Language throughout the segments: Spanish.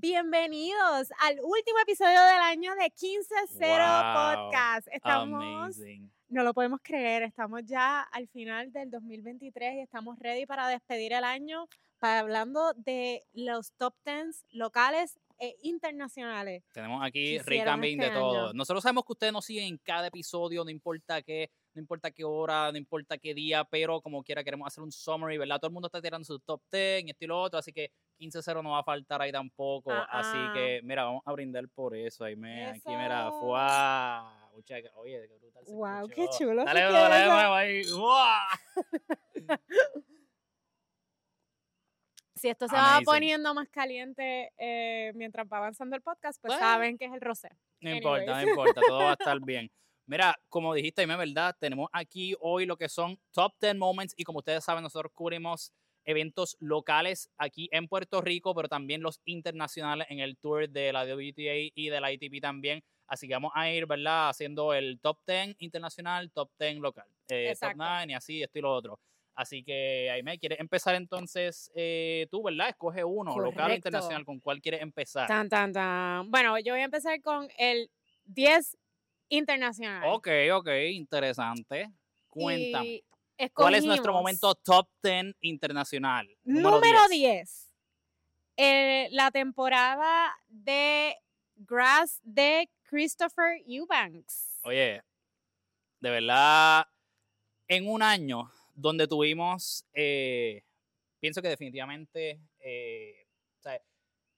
Bienvenidos al último episodio del año de 15-0 Wow, Podcast. Estamos, Amazing. no lo podemos creer, estamos ya al final del 2023 y estamos ready para despedir el año, para hablando de los top 10 locales e internacionales. Tenemos aquí recapping este de todo. año. Nosotros sabemos que ustedes nos siguen en cada episodio, no importa qué, no importa qué hora, no importa qué día, pero como quiera queremos hacer un summary, ¿verdad? Todo el mundo está tirando su top 10 y esto y lo otro, así que 15-0 no va a faltar ahí tampoco. Ah, Así ah. que, mira, vamos a brindar por eso. Ahí me, aquí, mira. ¡fuá! Oye, qué brutal se Wow, escuchó. qué chulo. Dale, dale eso. nuevo ahí. Si esto se va poniendo más caliente eh, mientras va avanzando el podcast, pues Bueno. saben que es el rosé. No importa, no importa, todo va a estar bien. Mira, como dijiste, Aime, ¿verdad? Tenemos aquí hoy lo que son Top 10 Moments y como ustedes saben, nosotros cubrimos eventos locales aquí en Puerto Rico, pero también los internacionales en el tour de la WTA y de la ITP también. Así que vamos a ir, ¿verdad? Haciendo el Top 10 internacional, Top 10 local, eh, Top Exacto. 9 y así, esto y lo otro. Así que, Aime, ¿quieres empezar entonces eh, tú, verdad? Escoge uno, local o Correcto. internacional, ¿con cuál quieres empezar? Tan, tan, tan. Bueno, yo voy a empezar con el 10 internacional. Ok, ok, interesante. Cuéntame. Y ¿Cuál es nuestro momento top 10 internacional? Número 10. eh, la temporada de Grass de Christopher Eubanks. Oye, de verdad, en un año donde tuvimos, eh, pienso que definitivamente, eh,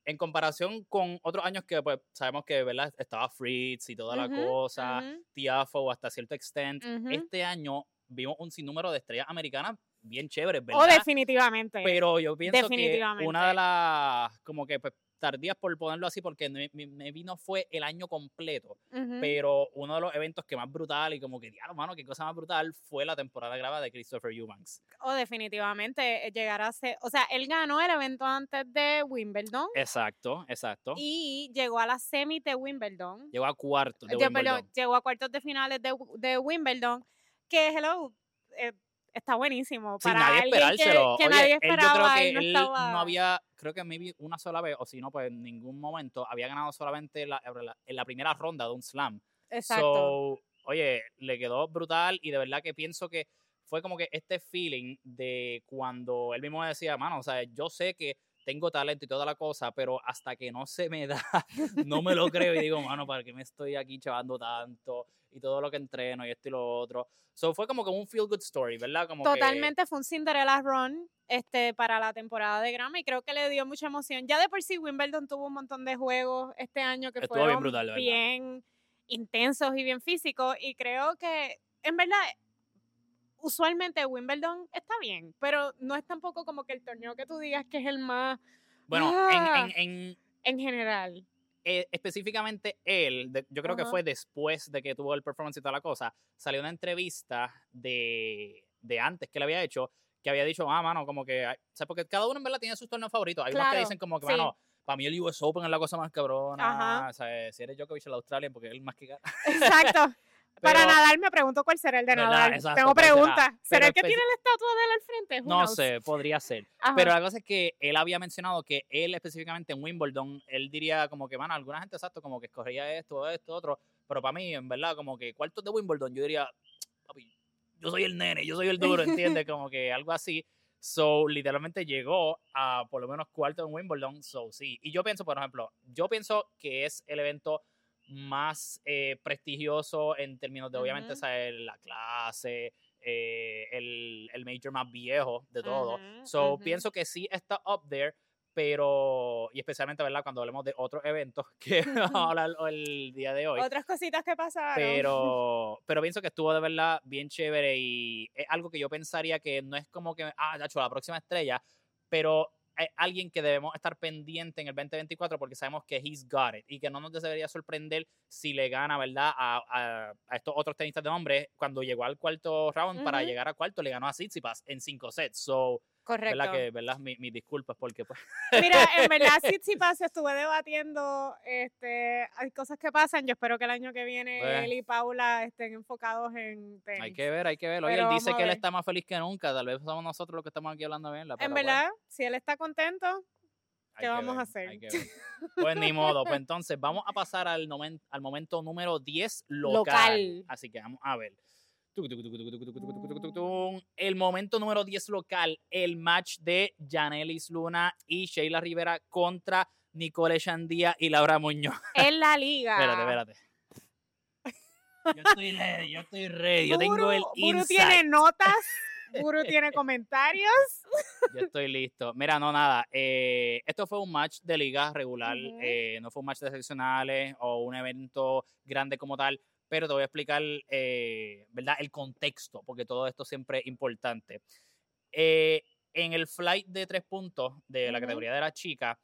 en comparación con otros años que pues, sabemos que ¿verdad? estaba Fritz y toda la cosa, ujú, Tiafo hasta cierto extent, este año vimos un sinnúmero de estrellas americanas bien chéveres, O ¿verdad? definitivamente. Pero yo pienso que una de las, como que pues, tardías por ponerlo así, porque me vino fue el año completo, pero uno de los eventos que más brutal y como que, diablo, mano, qué cosa más brutal, fue la temporada grabada de Christopher Eubanks. O definitivamente eh, llegar a ser. O sea, él ganó el evento antes de Wimbledon Exacto, exacto. y llegó a la semi de Wimbledon. Llegó a cuarto de Wimbledon. llegó a cuartos de finales de, de Wimbledon. Que, hello, eh, está buenísimo. Sin para nadie alguien esperárselo. Que, que Oye, nadie él, yo esperaba creo que y no él estaba. no había, creo que maybe una sola vez, o si no, pues en ningún momento, había ganado solamente la- la- en la primera ronda de un slam. Exacto. So, oye, le quedó brutal y de verdad que pienso que fue como que este feeling de cuando él mismo decía, mano, o sea, yo sé que tengo talento y toda la cosa, pero hasta que no se me da, no me lo creo y digo, mano, ¿para qué me estoy aquí chavando tanto? Y todo lo que entreno y esto y lo otro. So, fue como que un feel good story, ¿verdad? Como que- Totalmente fue un Cinderella Run este, para la temporada de Grammy y creo que le dio mucha emoción. Ya de por sí Wimbledon tuvo un montón de juegos este año que Estuvo bien fueron brutal, de verdad. bien intensos y bien físicos y creo que en verdad usualmente Wimbledon está bien, pero no es tampoco como que el torneo que tú digas que es el más bueno, Ah. en, en, en, en general. Eh, específicamente él, de- yo creo que fue después de que tuvo el performance y toda la cosa, salió una entrevista de, de antes que le había hecho, que había dicho, ah, mano, como que, ay", o sea, porque cada uno en verdad tiene sus torneos favoritos. Hay unos que Claro, dicen como que, sí. mano, para mí el US Open es la cosa más cabrona, Ajá. o sea, si eres Djokovic el Australian, porque él más que gana. Para Nadal me pregunto cuál será el de. Nadal. Exacto, Tengo ¿cuál será? preguntas. ¿Será Pero el que tiene la estatua de él al frente? Who No knows? sé, podría ser. Ajá. Pero la cosa es que él había mencionado que él específicamente en Wimbledon, él diría como que, mano, alguna gente exacto como que escogería esto, esto, otro, pero para mí, en verdad, como que cuartos de Wimbledon, yo diría, papi, yo soy el nene, yo soy el duro, ¿entiendes? Como que algo así. So, literalmente llegó a por lo menos cuarto en Wimbledon, so sí. Y yo pienso, por ejemplo, yo pienso que es el evento más eh, prestigioso en términos de, obviamente, Ujú. ¿sabes? la clase, eh, el, el major más viejo de todo. Ujú, So, ujú. pienso que sí está up there, pero, y especialmente, ¿verdad? Cuando hablemos de otros eventos que vamos a hablar el día de hoy. Otras cositas que pasaron. Pero, pero pienso que estuvo de verdad bien chévere y es algo que yo pensaría que no es como que, ah, Nacho, la próxima estrella, pero alguien que debemos estar pendiente en el 2024 porque sabemos que he's got it y que no nos debería sorprender si le gana, ¿verdad? A, a- a estos otros tenistas de hombre. Cuando llegó al cuarto round para llegar a cuarto, le ganó a Tsitsipas en cinco sets. So, Correcto. ¿verdad? Que, ¿verdad? Mi- Mis disculpas porque pues, Mira, en verdad, Tsitsipas estuve debatiendo, este, hay cosas que pasan, yo espero que el año que viene Pues. él y Paula estén enfocados en tenis. hay que ver, hay que ver. Oye, Pero él dice que él está más feliz que nunca. Tal vez somos nosotros los que estamos aquí hablando bien. en verdad, si él está contento, Hay ¿Qué vamos a hacer? hay que ver. Pues ni modo. Pues entonces vamos a pasar al, nomen- al momento número 10 local. Local. Así que vamos a ver. El momento número 10 local, el match de Janelis Luna y Sheila Rivera contra Nicole Shandía y Laura Muñoz. En la liga. Espérate, espérate. Yo estoy ready, yo estoy ready. Yo tengo el Buru tiene notas, Buru tiene comentarios. Yo estoy listo. Mira, no, nada. Eh, esto fue un match de liga regular. Eh, no fue un match de seccionales o un evento grande como tal pero te voy a explicar, eh, ¿verdad? El contexto, porque todo esto siempre es importante. Eh, en el flight de tres puntos de la categoría de la chica,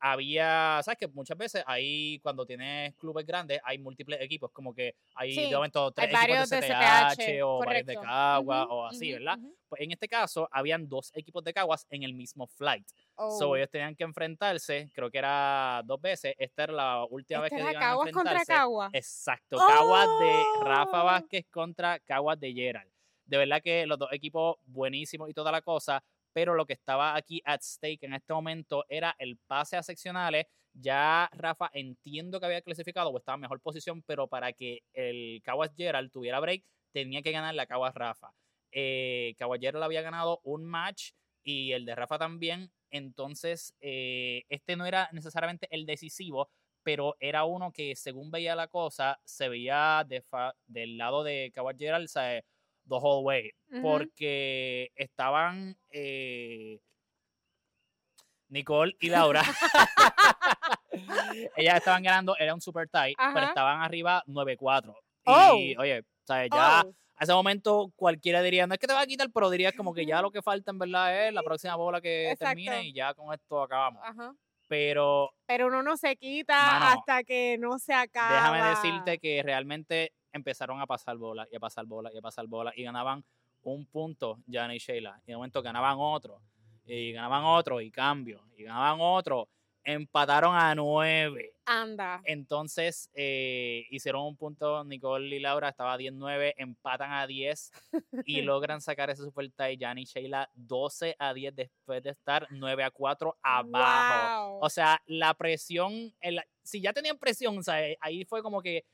había, ¿sabes que Muchas veces ahí, cuando tienes clubes grandes, hay múltiples equipos, como que hay Sí, de momento tres Hay equipos de CTH, CTH, o varios de correcto. Cagua Ujú, o así, ujú, ¿verdad? ujú. Pues en este caso, habían dos equipos de Caguas en el mismo flight. So, Oh. ellos tenían que enfrentarse, creo que era dos veces. Esta era la última Esta vez que la iban a Caguas contra. Caguas. Exacto, Caguas de Rafa ¡Oh! Vázquez contra Caguas de Gerald. De verdad que los dos equipos buenísimos y toda la cosa, pero lo que estaba aquí at stake en este momento era el pase a seccionales. Ya Rafa entiendo que había clasificado o estaba en mejor posición, pero para que el Caguas Gerald tuviera break, tenía que ganar la Caguas Rafa. Eh, Caguas Gerald había ganado un match y el de Rafa también. Entonces, eh, este no era necesariamente el decisivo, pero era uno que según veía la cosa, se veía del lado de Gerald, o the whole way. Porque estaban eh, Nicole y Laura. Ellas estaban ganando, era un super tie, pero Ajá. estaban arriba 9-4. Oh. Y oye, o sea, ya Oh, a ese momento cualquiera diría, no es que te va a quitar, pero dirías como que ya lo que falta en verdad es la próxima bola que termine y ya con esto acabamos. ajá. Pero Pero uno no se quita Mano, hasta que no se acaba. déjame decirte que realmente empezaron a pasar bolas y a pasar bolas y a pasar bolas y ganaban un punto Jana y Sheila. Y de momento ganaban otro y ganaban otro y cambio y ganaban otro. Empataron a nueve. Anda. Entonces eh, hicieron un punto, Nicole y Laura estaba 10-9, empatan a 10 y logran sacar ese super tie. Jan y Sheila 12 a 10 después de estar 9 a 4 abajo. Wow. O sea, la presión, el- si ya tenían presión, o sea, ahí fue como que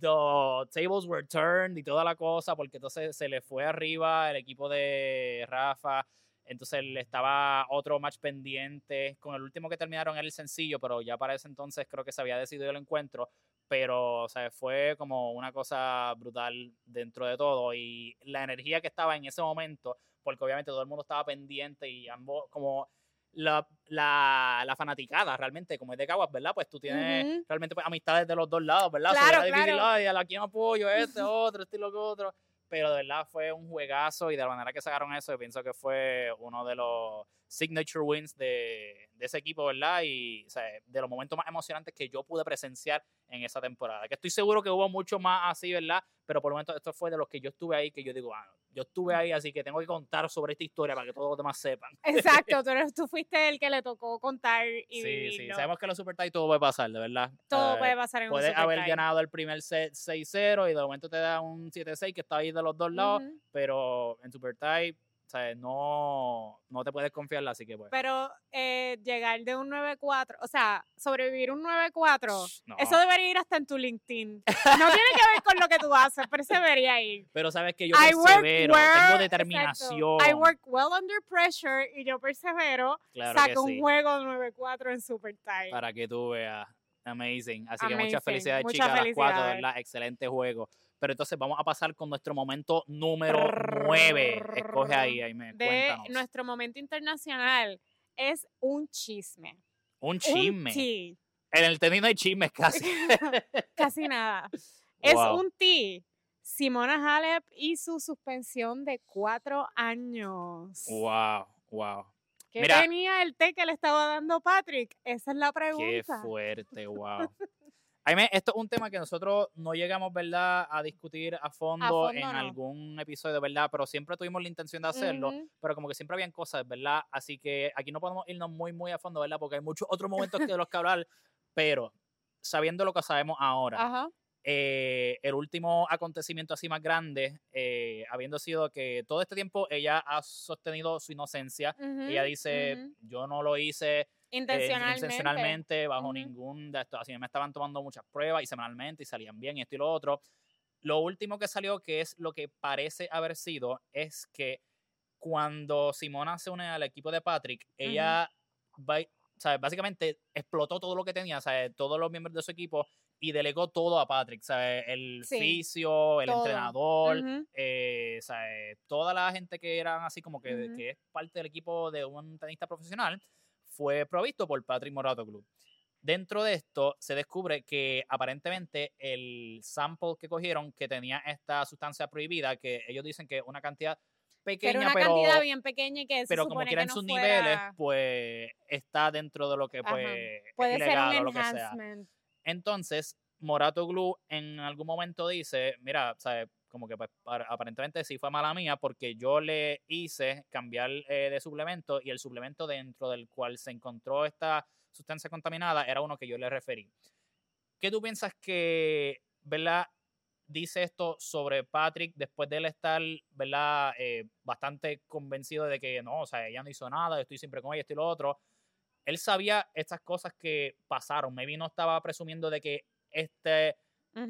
the tables were turned y toda la cosa, porque entonces se le fue arriba el equipo de Rafa. Entonces le estaba otro match pendiente. Con el último que terminaron era el sencillo, pero ya para ese entonces creo que se había decidido el encuentro. Pero, o sea, fue como una cosa brutal dentro de todo. Y la energía que estaba en ese momento, porque obviamente todo el mundo estaba pendiente y ambos, como la, la, la fanaticada realmente, como es de Caguas, ¿verdad? Pues tú tienes realmente pues, amistades de los dos lados, ¿verdad? Claro, difícil, claro. "Ay, a la quien apoyo, este, otro, este lo que otro. Pero de verdad fue un juegazo y de la manera que sacaron eso, yo pienso que fue uno de los signature wins de, de ese equipo, ¿verdad? Y o sea, de los momentos más emocionantes que yo pude presenciar en esa temporada. Que estoy seguro que hubo mucho más así, ¿verdad? Pero por lo menos esto fue de los que yo estuve ahí, que yo digo, ah, yo estuve ahí, así que tengo que contar sobre esta historia para que todos los demás sepan. Exacto, tú, eres- tú fuiste el que le tocó contar y Sí, sí, sabemos que los Super Tie todo puede pasar, de verdad. todo Eh, puede pasar en un Puedes super haber tie. ganado el primer set 6-0 y de momento te da un 7-6 que está ahí de los dos lados, pero en Super Tie, sea, no, no te puedes confiar, así que pues. Pero eh, llegar de un 9-4, o sea, sobrevivir un 9-4, no. eso debería ir hasta en tu LinkedIn. No tiene que ver con lo que tú haces, pero eso debería ir. Pero sabes que yo I work persevero, well- tengo exacto. determinación. I work well under pressure y yo persevero. claro saco un sí, juego 9-4 en Super Tie. para que tú veas. Amazing. Así que muchas Amazing. felicidades, Muchas chicas, a las cuatro, felicidades. verdad. Excelente juego. Pero entonces vamos a pasar con nuestro momento número 9. Escoge ahí, Aime. de Cuéntanos. nuestro momento internacional es un chisme. Un chisme. Un tea. En el tenis no hay chismes casi. Casi nada. Es Wow. un tea. Simona Halep y su suspensión de cuatro años. Wow, wow. ¿Qué Mira. tenía el té que le estaba dando Patrick? Esa es la Qué pregunta. fuerte, wow. Jaime, esto es un tema que nosotros no llegamos, ¿verdad?, a discutir a fondo, fondo en no. algún episodio, ¿verdad? Pero siempre tuvimos la intención de hacerlo, Ujú. pero como que siempre habían cosas, ¿verdad? Así que aquí no podemos irnos muy, muy a fondo, ¿verdad? Porque hay muchos otros momentos de los que hablar, pero sabiendo lo que sabemos ahora, Ajá. eh, el último acontecimiento así más grande, eh, habiendo sido que todo este tiempo ella ha sostenido su inocencia, ella Ujú, dice, ujú. yo no lo hice, Intencionalmente. intencionalmente, bajo Ujú. ningún de estos. Así me estaban tomando muchas pruebas y semanalmente y salían bien y esto y lo otro. Lo último que salió, que es lo que parece haber sido, es que cuando Simona se une al equipo de Patrick, ella va- o sea, básicamente explotó todo lo que tenía, sea, todos los miembros de su equipo y delegó todo a Patrick, sea, el Sí, fisio, el todo. entrenador, eh, o sea, eh, toda la gente que eran así como que, Ujú. que es parte del equipo de un tenista profesional fue provisto por Patrick Moratoglu. Dentro de esto se descubre que aparentemente el sample que cogieron que tenía esta sustancia prohibida, que ellos dicen que una cantidad Que pequeña, era una pero, cantidad bien pequeña y que se pero como supone quiera que en no sus fuera- niveles, pues está dentro de lo que pues, es puede ser o lo que sea. Entonces, Morato Glue en algún momento dice, mira, sea, como que pues, par- aparentemente sí fue mala mía porque yo le hice cambiar eh, de suplemento y el suplemento dentro del cual se encontró esta sustancia contaminada era uno que yo le referí. ¿Qué tú piensas que, verdad, dice esto sobre Patrick después de él estar, verdad, eh, bastante convencido de que no, o sea, ella no hizo nada, yo estoy siempre con ella, esto y lo otro? Él sabía estas cosas que pasaron, maybe no estaba presumiendo de que este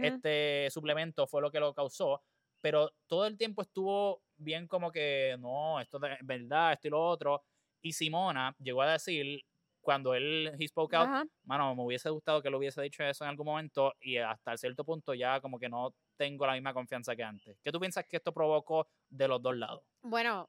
Este suplemento fue lo que lo causó, pero todo el tiempo estuvo bien como que no, esto es verdad, esto y lo otro. Y Simona llegó a decir, cuando él he spoke out, Ajá. mano, me hubiese gustado que lo hubiese dicho eso en algún momento y hasta cierto punto ya como que no tengo la misma confianza que antes. ¿Qué tú piensas que esto provocó de los dos lados? Bueno,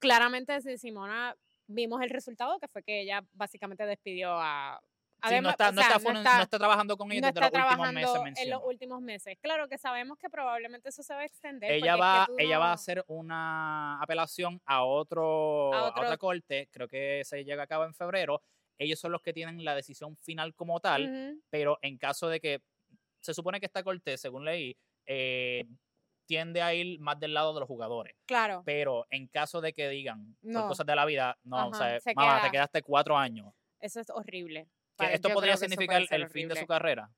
claramente si Simona vimos el resultado, que fue que ella básicamente despidió a... Sí, no, está, o no, sea, está, fun- no está trabajando con ella desde los últimos meses, en los últimos meses. Claro que sabemos que probablemente eso se va a extender. ella es va, que ella va a hacer una apelación a otro, A otra corte, creo que se llega a cabo en febrero. Ellos son los que tienen la decisión final como tal, pero en caso de que se supone que esta corte, según leí, eh, tiende a ir más del lado de los jugadores. Claro. Pero en caso de que digan por No. cosas de la vida, no, o sea, se mamá, queda. te quedaste cuatro años. Eso es horrible. Que esto yo podría que significar el fin de su carrera,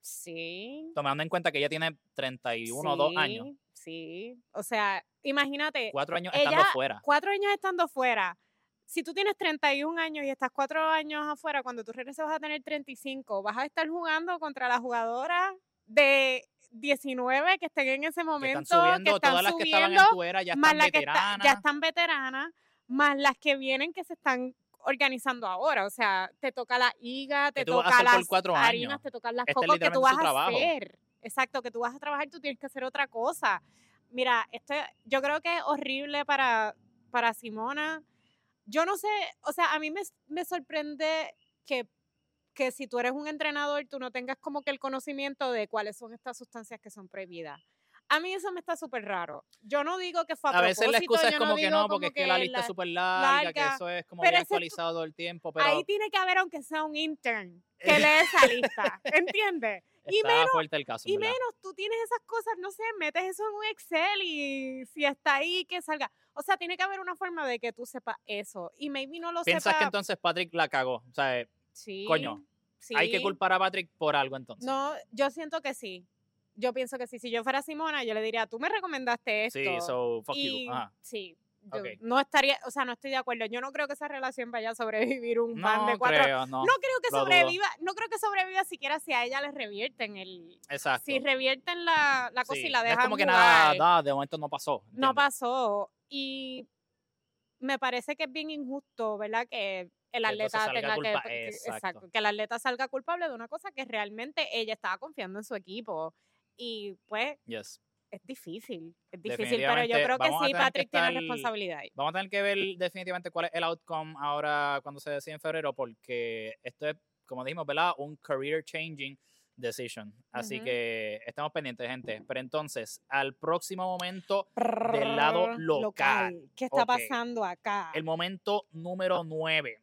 Sí. tomando en cuenta que ella tiene 31 o 2 años, sí, Sí. O sea, imagínate, cuatro años ella- estando fuera. cuatro años estando fuera. Si tú tienes 31 años y estás cuatro años afuera, cuando tú regreses vas a tener 35, vas a estar jugando contra las jugadoras de 19 que estén en ese Que momento, están subiendo, que están todas las que estaban en subiendo, tu era ya están que está- veteranas. ya están veteranas, más las que vienen que se están organizando ahora. O sea, te toca la higa, te toca las harinas, años. te tocan las Este cocos que tú vas a trabajo. hacer. Exacto, que tú vas a trabajar, tú tienes que hacer otra cosa. Mira, esto yo creo que es horrible para, para Simona. Yo no sé, o sea, a mí me, me sorprende que, que si tú eres un entrenador, tú no tengas como que el conocimiento de cuáles son estas sustancias que son prohibidas. A mí eso me está súper raro. Yo no digo que fue a, A veces la propósito, excusa es como que digo no, porque es que la lista es súper larga, que larga, eso es como bien actualizado todo el tiempo, pero Ahí tiene que haber, aunque sea un intern, que lee esa lista, ¿entiendes? y menos- fuerte el caso. Y verdad. menos, tú tienes esas cosas, no sé, metes eso en un Excel y si está ahí, que salga. O sea, tiene que haber una forma de que tú sepas eso. Y maybe no lo ¿Piensas sepa. que entonces Patrick la cagó? O sea, sí, coño, hay que sí. culpar a Patrick por algo entonces. No, yo siento que sí. Yo pienso que sí. Si yo fuera Simona, yo le diría, tú me recomendaste esto. sí, so fuck y you. Ajá. sí. yo. No estaría, o sea, no estoy de acuerdo. Yo no creo que esa relación vaya a sobrevivir un pan de cuatro. creo, no. No creo que lo dudo. sobreviva, no creo que sobreviva siquiera si a ella les revierten el, Exacto. si revierten la, la cosa Sí, y la no dejan es como que nada, nada, de momento no pasó. no pasó y me parece que es bien injusto, ¿verdad? Que el atleta tenga culpa- que que- exacto. que el atleta salga culpable de una cosa que realmente ella estaba confiando en su equipo y pues Yes. es difícil, es difícil, pero yo creo que sí tener que Patrick tiene estar- responsabilidad ahí. Vamos a tener que ver definitivamente cuál es el outcome ahora cuando se decide en febrero, porque esto es, como dijimos, ¿verdad? Un career changing decision. Así Ujú. que estamos pendientes, gente. Pero entonces, al próximo momento, del lado local. ¿Qué está Ok. pasando acá? el momento número 9.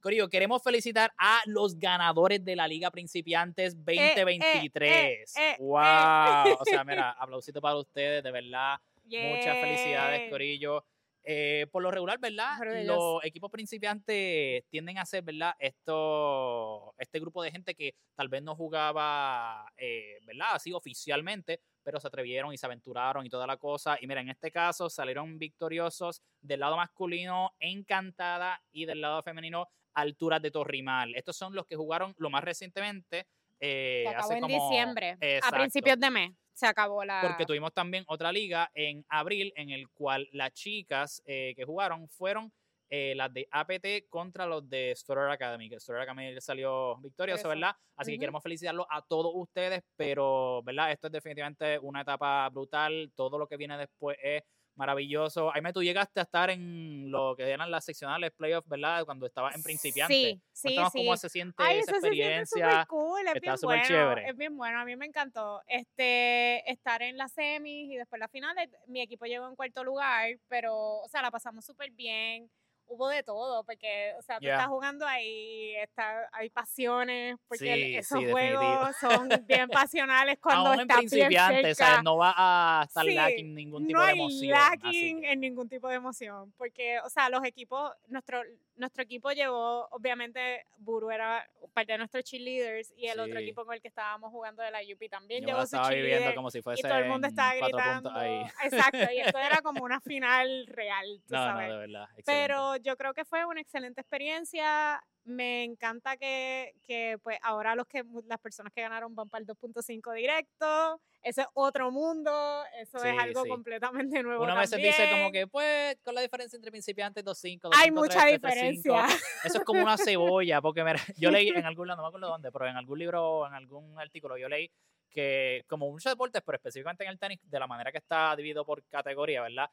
Corillo, queremos felicitar a los ganadores de la Liga Principiantes 2023. eh, eh, ¡Wow! O sea, mira, aplausito para ustedes, de verdad. Muchas felicidades. Corillo. Eh, por lo regular, ¿verdad? Los equipos principiantes tienden a ser, ¿verdad? Esto, este grupo de gente que tal vez no jugaba, eh, ¿verdad? Así oficialmente, pero se atrevieron y se aventuraron y toda la cosa. Y mira, en este caso salieron victoriosos del lado masculino Encantada y del lado femenino alturas de Torrimal. Estos son los que jugaron lo más recientemente. Eh, Se acabó hace en como- diciembre, a Exacto. principios de mes. Se acabó la. Porque tuvimos también otra liga en abril en el cual las chicas eh, que jugaron fueron eh, las de APT contra los de Storer Academy, que Storer Academy salió victorioso. ¿verdad? Así que Ujú. queremos felicitarlos a todos ustedes, pero, ¿verdad? Esto es definitivamente una etapa brutal. Todo lo que viene después es maravilloso. Aime, tú llegaste a estar en lo que eran las seccionales playoffs, ¿verdad? Cuando estabas en principiante. Sí, sí, Cuéntanos sí. cómo se siente Ay, esa siente experiencia. súper cool, es Está súper bueno, chévere. es bien bueno, a mí me encantó. Este, estar en las semis y después las finales, mi equipo llegó en cuarto lugar, pero, o sea, la pasamos súper bien. Hubo de todo, porque, o sea, tú Ya. estás jugando ahí, está, hay pasiones, porque el- Sí, esos sí, juegos son bien pasionales cuando Aún en estás bien principiante, cerca. ¿sabes? No va a estar Sí, lacking ningún tipo no de hay emoción. así lacking que- en ningún tipo de emoción, porque, o sea, los equipos, nuestro, nuestro equipo llevó, obviamente, Buru era parte de nuestros cheerleaders y el otro equipo con el que estábamos jugando de la UP también Yo llevó su cheerleader como si y fuese todo el mundo estaba gritando. ahí. Exacto, y esto era como una final real, tú No, no, sabes. de verdad. excelente. Pero yo creo que fue una excelente experiencia. Me encanta que, que pues ahora los que las personas que ganaron van para el 2.5 directo. Ese es otro mundo. Eso Sí, es algo sí. completamente nuevo. Uno a veces dice como que, pues, con la diferencia entre principiantes 2.5, hay 2.5, mucha 3, 3, diferencia. 5, Eso es como una cebolla, porque mira, yo leí en algún lado, no me acuerdo dónde, pero en algún libro en algún artículo yo leí que como muchos deportes, pero específicamente en el tenis, de la manera que está dividido por categoría, ¿verdad?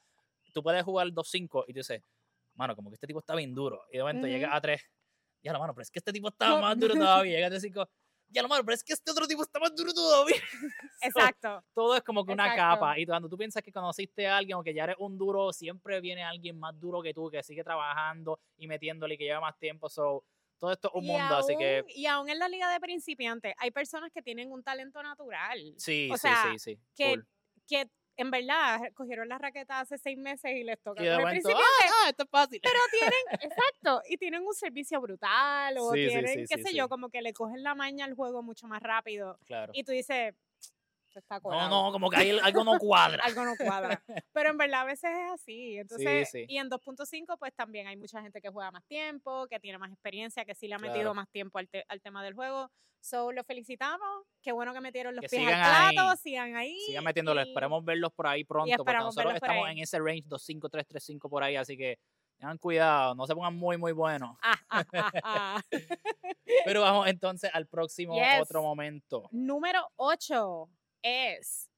Tú puedes jugar 2-5 y tú dices, mano, como que este tipo está bien duro. Y de momento Ujú. llegas a 3, ya la mano, pero es que este tipo está más duro todavía. Llegas a 5, ya la mano, pero es que este otro tipo está más duro todavía. Exacto. Todo es como que una Exacto. capa. Y cuando tú piensas que conociste a alguien o que ya eres un duro, siempre viene alguien más duro que tú, que sigue trabajando y metiéndole y que lleva más tiempo. So, todo esto es un Y mundo, así que Y aún en la liga de principiantes hay personas que tienen un talento natural. sí, o sí, sea, sí, sí. que-. Que en verdad cogieron la raqueta hace seis meses y les toca Y de momento, ah, ah, esto es fácil. Pero tienen, exacto, y tienen un servicio brutal, o Sí, tienen, sí, qué sé yo, como que le cogen la maña al juego mucho más rápido. Claro. Y tú dices, "Esto está No, colado". no, como que ahí algo no cuadra. Algo no cuadra. Pero en verdad a veces es así. Entonces, sí. y en 2.5, pues también hay mucha gente que juega más tiempo, que tiene más experiencia, que sí le ha Claro. metido más tiempo al, te- al tema del juego. So, los felicitamos. Qué bueno que metieron los Que pies al plato, ahí. sigan ahí. Sigan metiéndolo, y- esperemos verlos por ahí pronto, porque nosotros por estamos ahí. en ese range 25335 por ahí, así que tengan cuidado, no se pongan muy, muy buenos. Ah, ah, ah, ah. Pero vamos entonces al próximo Yes. otro momento. Número 8 es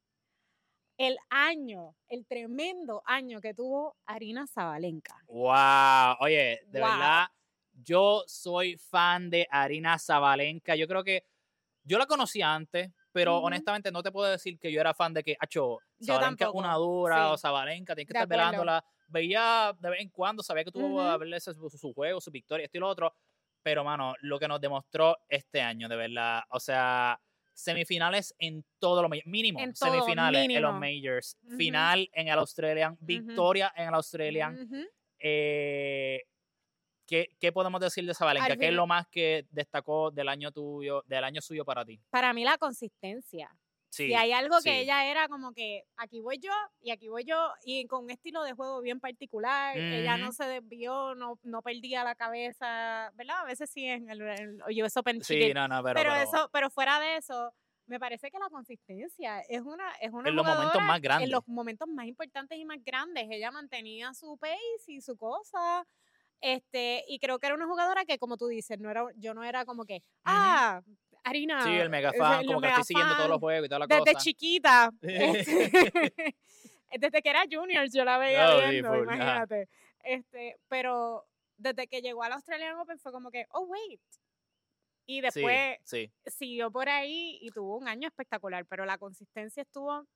el año, el tremendo año que tuvo Arina Zabalenka. Wow, oye, de Wow. verdad, yo soy fan de Arina Zabalenka. Yo creo que yo la conocía antes, pero honestamente no te puedo decir que yo era fan de que, acho, Zabalenka es una dura o sí. Zabalenka, tienes que De estar acuerdo. velándola. Veía de vez en cuando, sabía que tuvo Ujú. a verle su- su juego, su victoria, esto y lo otro. Pero, mano, lo que nos demostró este año, de verdad, o sea, semifinales en todos los majors, mínimo En todo, semifinales en los majors, final en el Australian, victoria en el Australian. Eh, ¿qué, qué podemos decir de Zabalenka? Al ¿Qué es lo más que destacó del año tuyo, del año suyo para ti? Para mí la consistencia. Sí, y hay algo que sí. ella era como que aquí voy yo y aquí voy yo y con un estilo de juego bien particular. Ella no se desvió, no, no perdía la cabeza, ¿verdad? A veces sí en el, Open Sí, no, no, pero, pero, pero eso, pero fuera de eso, me parece que la consistencia es una, es una en los momentos más grandes. en los momentos más importantes y más grandes. Ella mantenía su pace y su cosa. Este, y creo que era una jugadora que, como tú dices, no era, yo no era como que, ah, Harina. Sí, el mega ese- fan, el como que mega estoy siguiendo todos los juegos y toda la Desde cosa. chiquita. este, desde que era junior yo la veía No, sí, viendo, ajá. imagínate. Este, pero desde que llegó al Australian Open fue como que, oh, wait. Y después sí. siguió por ahí y tuvo un año espectacular, pero la consistencia estuvo Oye,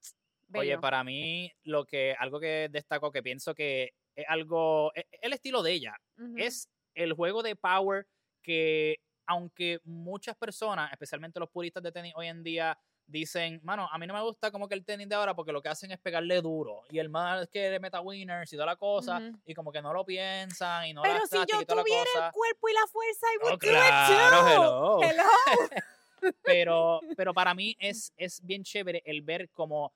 bello. para mí, lo que, algo que destaco, que pienso que es algo, e- el estilo de ella, es el juego de power que, aunque muchas personas, especialmente los puristas de tenis hoy en día, dicen, mano, a mí no me gusta como que el tenis de ahora porque lo que hacen es pegarle duro y el más que le meta winners y toda la cosa y como que no lo piensan y no Pero si yo y toda la tuviera cosa. el cuerpo y la fuerza, would Oh, claro, hello. Hello. pero, pero para mí es, es bien chévere el ver como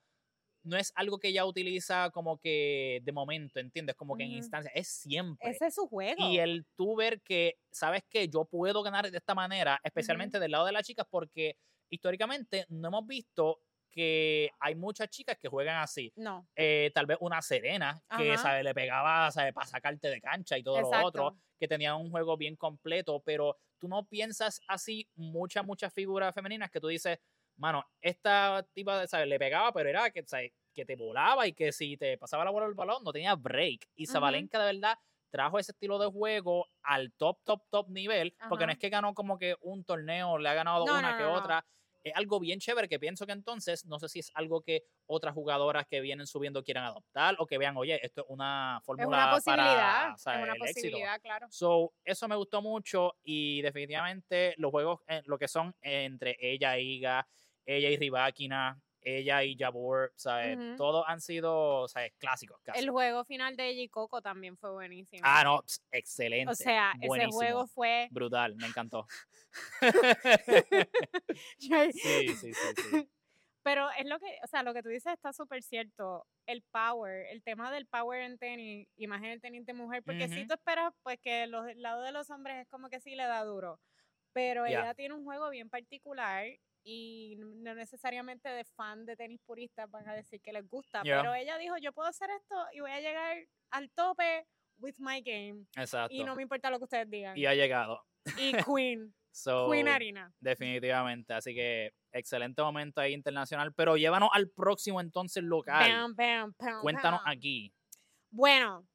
no es algo que ella utiliza como que de momento, ¿entiendes? Como que en instancia, es siempre. Ese es su juego. Y el tú ver que, ¿sabes qué? Yo puedo ganar de esta manera, especialmente del lado de las chicas, porque históricamente no hemos visto que hay muchas chicas que juegan así. No. Eh, tal vez una Serena, que Ajá. ¿sabe? le pegaba ¿sabe? para sacarte de cancha y todo lo otro, que tenía un juego bien completo, pero tú no piensas así muchas, muchas figuras femeninas que tú dices, mano, esta tipa ¿sabes? le pegaba, pero era que, ¿sabes? que te volaba y que si te pasaba la bola del balón no tenía break. Y. Zabalenka de verdad trajo ese estilo de juego al top, top, top nivel, porque no es que ganó como que un torneo, le ha ganado No, una no, que no, otra. Es algo bien chévere que pienso que entonces, no sé si es algo que otras jugadoras que vienen subiendo quieran adoptar o que vean, oye, esto es una Es fórmula una posibilidad. para es una el éxito. posibilidad, claro. So, eso me gustó mucho y definitivamente los juegos, eh, lo que son entre ella y Iga, ella y Ribakina, ella y Jabur, ¿sabes? Ujú. Todos han sido, ¿sabes? Clásicos casi. El juego final de ella y Coco también fue buenísimo. Ah, no, excelente. o sea, ese juego fue. Brutal, me encantó. sí, sí, sí, sí. Pero es lo que, o sea, lo que tú dices está súper cierto. El power, el tema del power en tenis, y más en el tenis de mujer, porque si tú esperas, pues que los, el lado de los hombres es como que sí le da duro. Pero ella tiene un juego bien particular y no necesariamente de fan de tenis puristas van a decir que les gusta. Pero ella dijo, yo puedo hacer esto y voy a llegar al tope with my game. Exacto. Y no me importa lo que ustedes digan. Y ha llegado. Y Queen, So, Queen Harina. definitivamente. Así que excelente momento ahí internacional. Pero llévanos al próximo entonces local. Bam, bam, pam, Cuéntanos aquí. Bueno,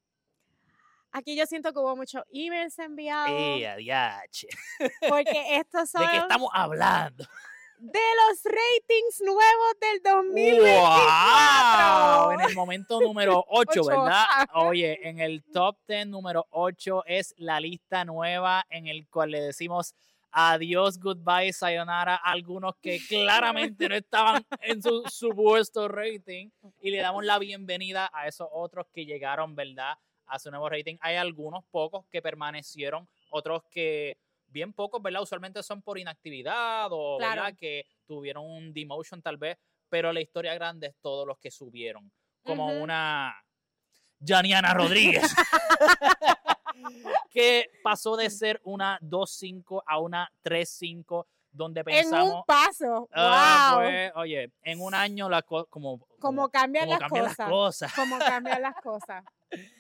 aquí yo siento que hubo muchos emails enviados. ¡Eh, adiache! Porque estos son ¿De qué estamos hablando? De los ratings nuevos del 2024. ¡Wow! En el momento número 8, Ocho. ¿verdad? Oye, en el top 10 número 8 es la lista nueva en el cual le decimos adiós, goodbye, sayonara a algunos que claramente no estaban en su supuesto rating y le damos la bienvenida a esos otros que llegaron, ¿verdad? A su nuevo rating. Hay algunos pocos que permanecieron, otros que bien pocos, ¿verdad? Usualmente son por inactividad o, Claro. ¿verdad? Que tuvieron un demotion tal vez, pero la historia grande es todos los que subieron. Como una Janiana Rodríguez. que pasó de ser una 2-5 a una 3-5, donde En pensamos... un paso. ah, wow. pues, oye, en un año la co- como, como cambian, como las, cambian cosas, las cosas. Como cambian las cosas.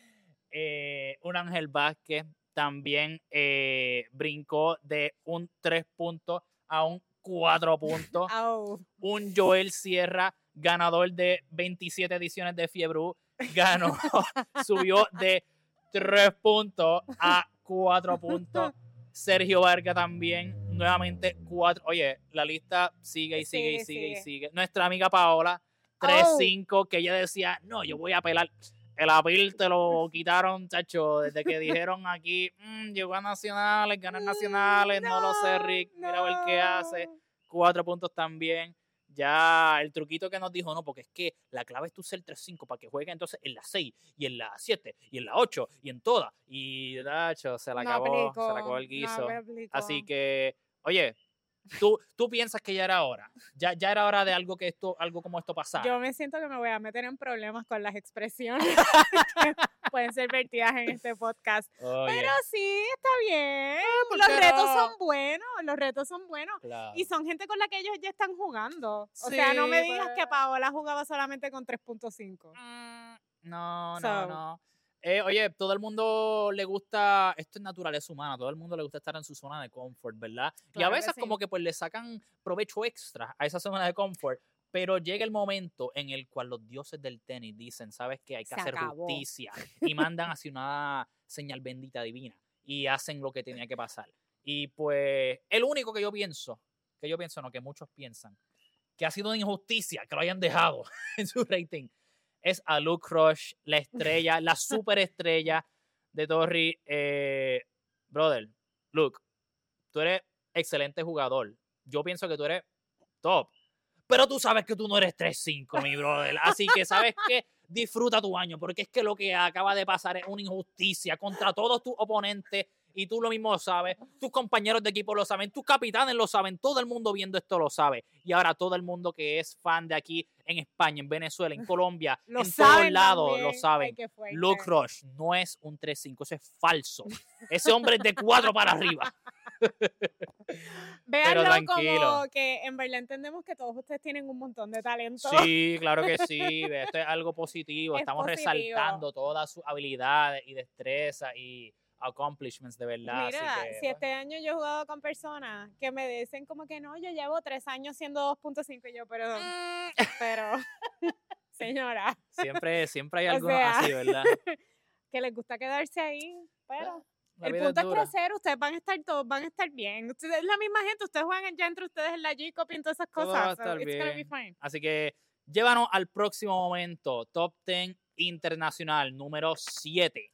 Eh, un Ángel Vázquez también eh, brincó de un 3 puntos a un 4 puntos. Au. un Joel Sierra, ganador de 27 ediciones de Fiebre, ganó, subió de 3 puntos a 4 puntos. Sergio Vargas también, nuevamente 4. Oye, la lista sigue y sigue y Sigue, sigue y sigue. Nuestra amiga Paola, 3-5, que ella decía, no, yo voy a pelar. El apil te lo quitaron, chacho, desde que dijeron aquí, "Mm, llegó a Nacionales, ganan Nacionales, no, lo sé, Rick, mira a ver qué hace cuatro puntos también. Ya el truquito que nos dijo, no, porque es que la clave es tú ser 3-5 para que juegue entonces en la 6 y en la 7 y en la 8 y en todas. Y Nacho, se la No acabó, se la acabó el guiso. Así que, oye, tú, tú piensas que ya era hora. Ya, ya era hora de algo que esto, algo como esto pasara. Yo me siento que me voy a meter en problemas con las expresiones que pueden ser vertidas en este podcast. Oye, Pero sí, está bien. ¿por los retos no? son buenos, los retos son buenos. claro. Y son gente con la que ellos ya están jugando. O sea, no me Sí, digas que pues. Paola jugaba solamente con 3.5. Mm, No, no, So. no. Eh, oye, todo el mundo le gusta, esto es naturaleza humana, todo el mundo le gusta estar en su zona de confort, ¿verdad? y a que veces sí. como que pues le sacan provecho extra a esa zona de confort, pero llega el momento en el cual los dioses del tenis dicen, ¿sabes qué? Hay que Se hacer acabó. justicia y mandan hacia una señal bendita divina y hacen lo que tenía que pasar. Y pues el único que yo pienso, que yo pienso no, que muchos piensan, que ha sido una injusticia que lo hayan dejado en su rating, es a Luke Rush, la estrella, la superestrella de Torri. Eh, brother, Luke, tú eres excelente jugador. Yo pienso que tú eres top. Pero tú sabes que tú no eres 3-5, mi brother. Así que, ¿sabes qué? Disfruta tu año, porque es que lo que acaba de pasar es una injusticia contra todos tus oponentes y tú lo mismo lo sabes, tus compañeros de equipo lo saben, tus capitanes lo saben, todo el mundo viendo esto lo sabe. Y ahora todo el mundo que es fan de aquí en España, en Venezuela, en Colombia, Lo en todos lados lo saben. Ay. Luke Rush no es un 3-5, eso es falso. Ese hombre es de 4 para arriba. Tranquilo. como que en verdad entendemos que todos ustedes tienen un montón de talento. Sí, claro que sí. Esto es algo positivo. Es Estamos positivo. resaltando todas sus habilidades y destrezas y accomplishments de verdad. así Mira, que, si pues, este año yo he jugado con personas que me dicen como que no, yo llevo tres años siendo 2.5 y yo, pero, mm, pero, señora, siempre, siempre hay O algunos sea, así, ¿verdad? que les gusta quedarse ahí, pero La el punto es es dura. crecer, ustedes van a estar todos, van a estar bien. Ustedes, la misma gente, ustedes juegan ya entre ustedes en la G-Cop y todas esas Todo va a cosas. so estar it's gonna be bien. fine. Así que llévanos al próximo momento. Top 10 internacional número 7.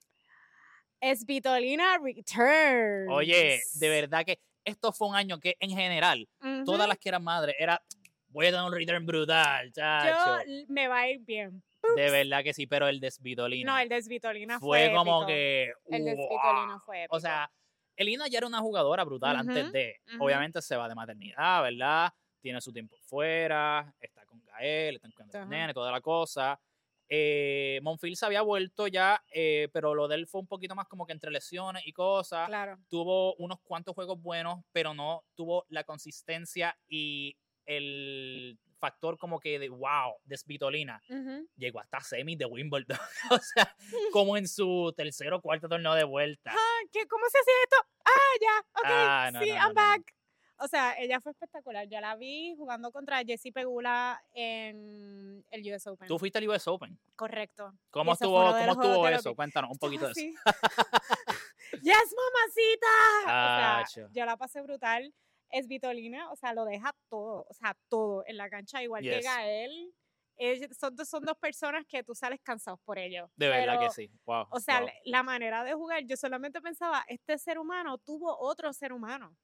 Esvitolina Returns. Oye, de verdad que esto fue un año que en general, todas Ujú. las que eran madres, era voy a dar un return brutal, chacho. Yo me va a ir bien. De verdad que sí, pero el de Svitolina No, el de Svitolina fue, fue como épico. que. El de ¡guau! Svitolina fue épico. O sea, Elina ya era una jugadora brutal antes Ujú, de. ujú. Obviamente se va de maternidad, ¿verdad? Tiene su tiempo fuera, está con Gael, está con el Ajá. nene, toda la cosa. Eh, Monfils había vuelto ya, eh, pero lo de él fue un poquito más como que entre lesiones y cosas. claro. Tuvo unos cuantos juegos buenos, pero no tuvo la consistencia y el factor como que de wow, de Svitolina. Ujú. Llegó hasta semis de Wimbledon. o sea, como en su tercer o cuarto torneo de vuelta. Ah, ¿qué? ¿Cómo se hacía esto? Ah, ya, ok, Ah, no, sí, no, no, I'm back. O sea, ella fue espectacular. Yo la vi jugando contra Jessie Pegula en el US Open. Tú fuiste al US Open. Correcto. ¿Cómo estuvo, cómo estuvo eso? que- Cuéntanos un poquito de eso. Yes, mamacita. o sea, yo la pasé brutal. Es Vitolina, o sea, lo deja todo, o sea, todo en la cancha, igual que Yes. Gael. Ellos- son, dos, son dos personas que tú sales cansados por ellos. De verdad que pero, sí. Wow. O sea, wow. la manera de jugar, yo solamente pensaba, este ser humano tuvo otro ser humano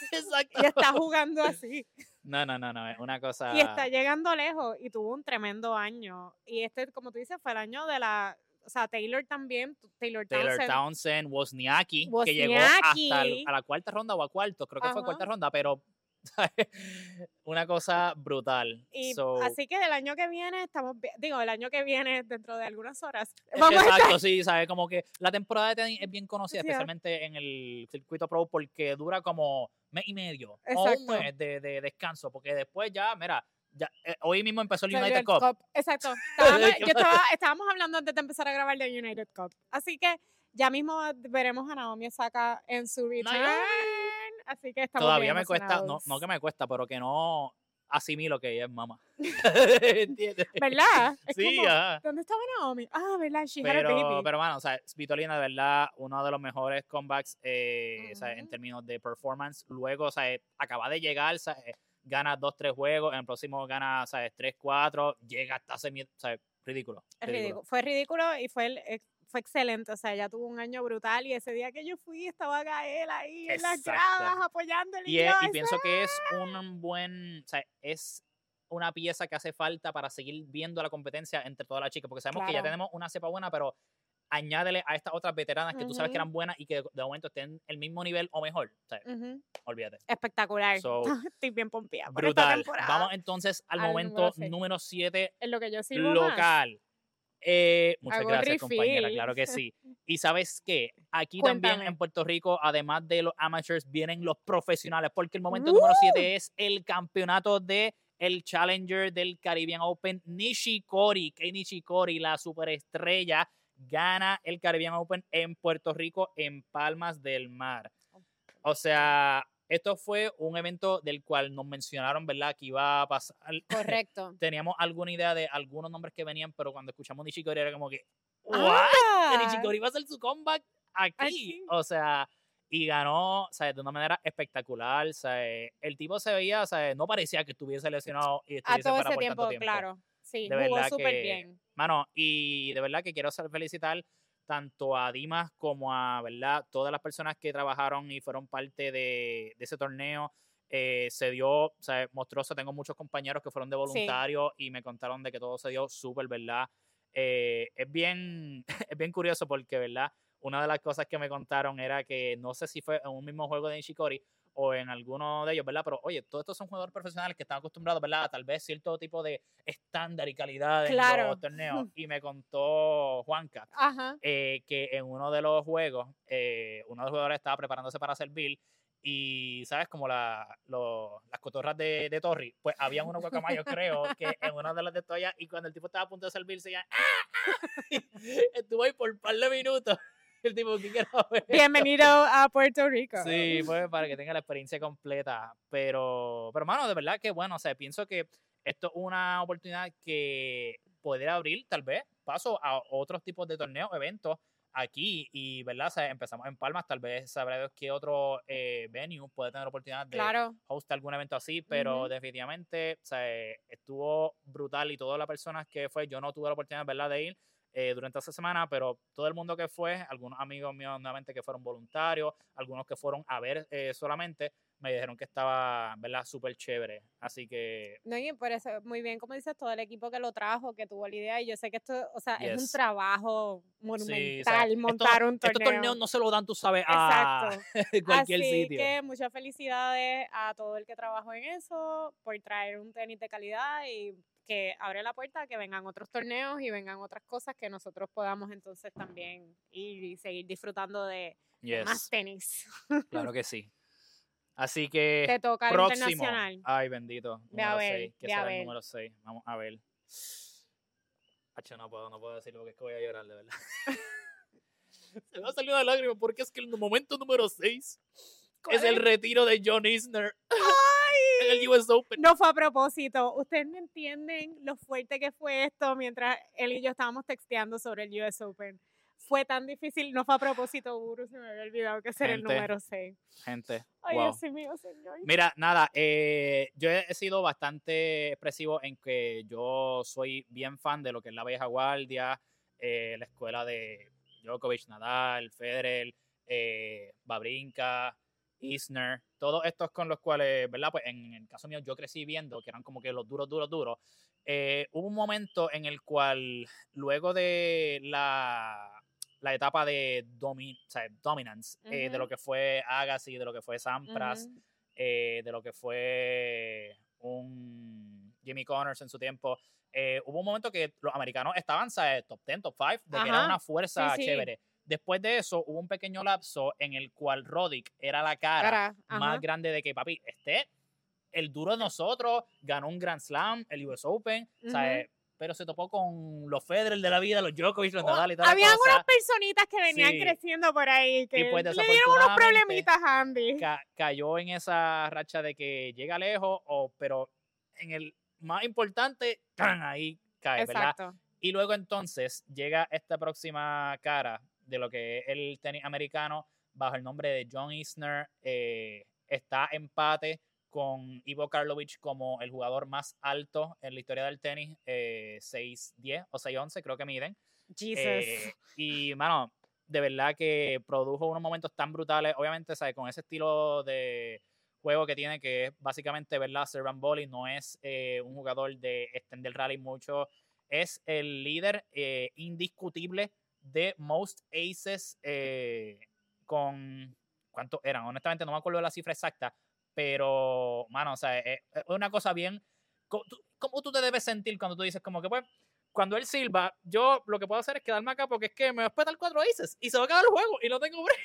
Exacto. y está jugando así. No, no, no, no. Es una cosa. Y está llegando lejos y tuvo un tremendo año. Y este, como tú dices, fue el año de la, o sea, Taylor también, Taylor Taylor Townsend. Townsend, Wozniacki, que llegó hasta el- a la cuarta ronda o a cuarto, creo que fue Ajá. cuarta ronda, pero una cosa brutal. Y So, así que el año que viene estamos, digo, el año que viene, dentro de algunas horas, es- vamos a estar- Exacto, sí, ¿sabes? Como que la temporada de tenis es bien conocida, Sí, especialmente en el circuito pro, porque dura como mes y medio o un Exacto. mes de, de descanso, porque después ya, mira, ya, eh, hoy mismo empezó el United Cup. Cup. Exacto. Estábamos, yo estaba, estábamos hablando antes de empezar a grabar de United Cup. Así que ya mismo veremos a Naomi Osaka en su return. Así que estamos Todavía bien me cuesta, no, no que me cuesta, pero que no asimilo que ella es mamá. ¿Entiendes? ¿Verdad? Es Sí, como, ajá. ¿Dónde estaba Naomi? Ah, ¿verdad? She had a Pero, baby. pero bueno, o sea, Svitolina de verdad uno de los mejores comebacks eh, o sea, en términos de performance. Luego, o sea, acaba de llegar, o sea, eh, gana 2-3 juegos, en el próximo gana, o sea, 3-4, llega hasta semi, o sea, ridículo. Ridículo. Fue ridículo y fue, el- fue excelente. O sea, ella tuvo un año brutal y ese día que yo fui estaba Gael ahí en las gradas apoyándole. Y, yo, es- y "Ay, pienso que es un buen, o sea, es una pieza que hace falta para seguir viendo la competencia entre todas las chicas, porque sabemos que ya Claro. tenemos una cepa buena, pero añádele a estas otras veteranas que tú sabes que eran buenas y que de momento estén el mismo nivel o mejor. O sea, Ujú. olvídate. Espectacular. So, Estoy bien pompeada por esta Brutal. Vamos entonces al, al momento número seis. número 7 en lo que yo sigo más. Eh, muchas Hago gracias, compañera. Claro que sí. Y sabes qué? Aquí también en Puerto Rico, además de los amateurs, vienen los profesionales, porque el momento número 7 es el campeonato de el Challenger del Caribbean Open. Nishikori, que Nishikori, la superestrella, gana el Caribbean Open en Puerto Rico, en Palmas del Mar. O sea, esto fue un evento del cual nos mencionaron, ¿verdad? Que iba a pasar Correcto. teníamos alguna idea de algunos nombres que venían, pero cuando escuchamos Nishikori era como que, ¿what? Ah, Nishikori va a hacer su comeback aquí. Aquí. O sea, y ganó, ¿sabes? De una manera espectacular, ¿sabes? El tipo se veía, ¿sabes? No parecía que estuviese lesionado y a estuviese todo fuera ese por tiempo, tanto tiempo. claro. Sí, De jugó súper bien. Mano, y de verdad que quiero felicitar tanto a Dimas como a, ¿verdad? Todas las personas que trabajaron y fueron parte de, de ese torneo. Eh, se dio, o sea, mostró, o sea, tengo muchos compañeros que fueron de voluntarios y me contaron de que todo se dio súper, ¿verdad? Eh, es bien, es bien curioso porque, ¿verdad? una de las cosas que me contaron era que no sé si fue en un mismo juego de Nishikori o en alguno de ellos, ¿verdad? Pero oye, todos estos son jugadores profesionales que están acostumbrados, ¿verdad? A tal vez cierto tipo de estándar y calidad en Claro. los torneos. Y me contó Juanca eh, que en uno de los juegos, eh, uno de los jugadores estaba preparándose para servir y, ¿sabes? Como la, lo- las cotorras de, de Torri, pues habían unos guacamayos, creo, que en una de las de toallas y cuando el tipo estaba a punto de servirse ya, ¡ah! estuvo ahí por un par de minutos. El tipo, ¿qué quiero ver? Bienvenido a Puerto Rico. Sí, pues para que tenga la experiencia completa. Pero, pero mano, de verdad que bueno, o sea, pienso que esto es una oportunidad que podría abrir tal vez paso a otros tipos de torneos, eventos aquí y, ¿verdad? O sea, empezamos en Palmas, tal vez sabrá Dios qué otro eh, venue puede tener oportunidad de Claro. host algún evento así, pero Ujú. definitivamente, o sea, estuvo brutal y todas las personas que fue, yo no tuve la oportunidad, ¿verdad?, de ir eh, durante esa semana, pero todo el mundo que fue, algunos amigos míos nuevamente que fueron voluntarios, algunos que fueron a ver eh, solamente, me dijeron que estaba, ¿verdad?, súper chévere. Así que, No, y por eso, muy bien, como dices, todo el equipo que lo trajo, que tuvo la idea, y yo sé que esto, o sea, es un Yes. trabajo sí, o sea, monumental esto- montar un torneo. estos torneos no se lo dan, tú sabes, a Exacto. cualquier Así sitio. que muchas felicidades a todo el que trabajó en eso por traer un tenis de calidad y que abre la puerta a que vengan otros torneos y vengan otras cosas que nosotros podamos entonces también ir y seguir disfrutando de Yes, más tenis. claro que sí. Así que... Te toca el Próximo. internacional. Ay, bendito. Ve Número ver, 6. ¿Qué ve a será ver. el número 6? Vamos a ver. No puedo, no puedo decirlo porque es que voy a llorar, de verdad. Se me ha salido una lágrima porque es que el momento número 6 ¿Cuál es el retiro de John Isner en el US Open. No fue a propósito. Ustedes no entienden lo fuerte que fue esto mientras él y yo estábamos texteando sobre el US Open. Fue tan difícil, no fue a propósito, Guru, se me había olvidado que ese era el número 6. Gente, Ay, wow. Dios mío, señor. Mira, nada, eh, yo he sido bastante expresivo en que yo soy bien fan de lo que es la vieja guardia, eh, la escuela de Djokovic, Nadal, Federer, eh, Babrinka, Isner, todos estos con los cuales, ¿verdad? Pues en el caso mío yo crecí viendo que eran como que los duros, duros, duros. Eh, hubo un momento en el cual, luego de la, la etapa de domi- o sea, dominance, eh, de lo que fue Agassi, de lo que fue Sampras, eh, de lo que fue un Jimmy Connors en su tiempo. eh, hubo un momento que los americanos estaban ¿sabes? top 10, top 5, de que era Ajá, una fuerza sí. chévere. Después de eso, hubo un pequeño lapso en el cual Roddick era la cara Cara, más grande de que, papi, este, el duro de nosotros, ganó un Grand Slam, el US Open, ¿sabes? pero se topó con los Federer de la vida, los Djokovic, los Oh, Nadal y Habían cosa. unas personitas que venían Sí. creciendo por ahí que pues, le dieron unos problemitas a Andy. ca- cayó en esa racha de que llega lejos, o, pero en el más importante, ¡tan! ahí cae, ¿verdad? Exacto. Y luego entonces llega esta próxima cara de lo que es el tenis americano bajo el nombre de John Isner. eh, está empate con Ivo Karlovic como el jugador más alto en la historia del tenis, eh, 6'10 o 6'11 creo que miden. Jesus. Eh, y, mano, de verdad que produjo unos momentos tan brutales. Obviamente, ¿sabes? Con ese estilo de juego que tiene, que es básicamente, ¿verdad? Servan Volley, no es eh, un jugador de extender rally mucho. Es el líder eh, indiscutible de Most Aces eh, con... ¿Cuántos eran? Honestamente, no me acuerdo de la cifra exacta, pero, mano, o sea, es es una cosa bien... ¿Cómo tú, cómo tú te debes sentir cuando tú dices como que, pues, cuando él silba, yo lo que puedo hacer es quedarme acá porque es que me va a espetar cuatro aces y se va a acabar el juego y no tengo break.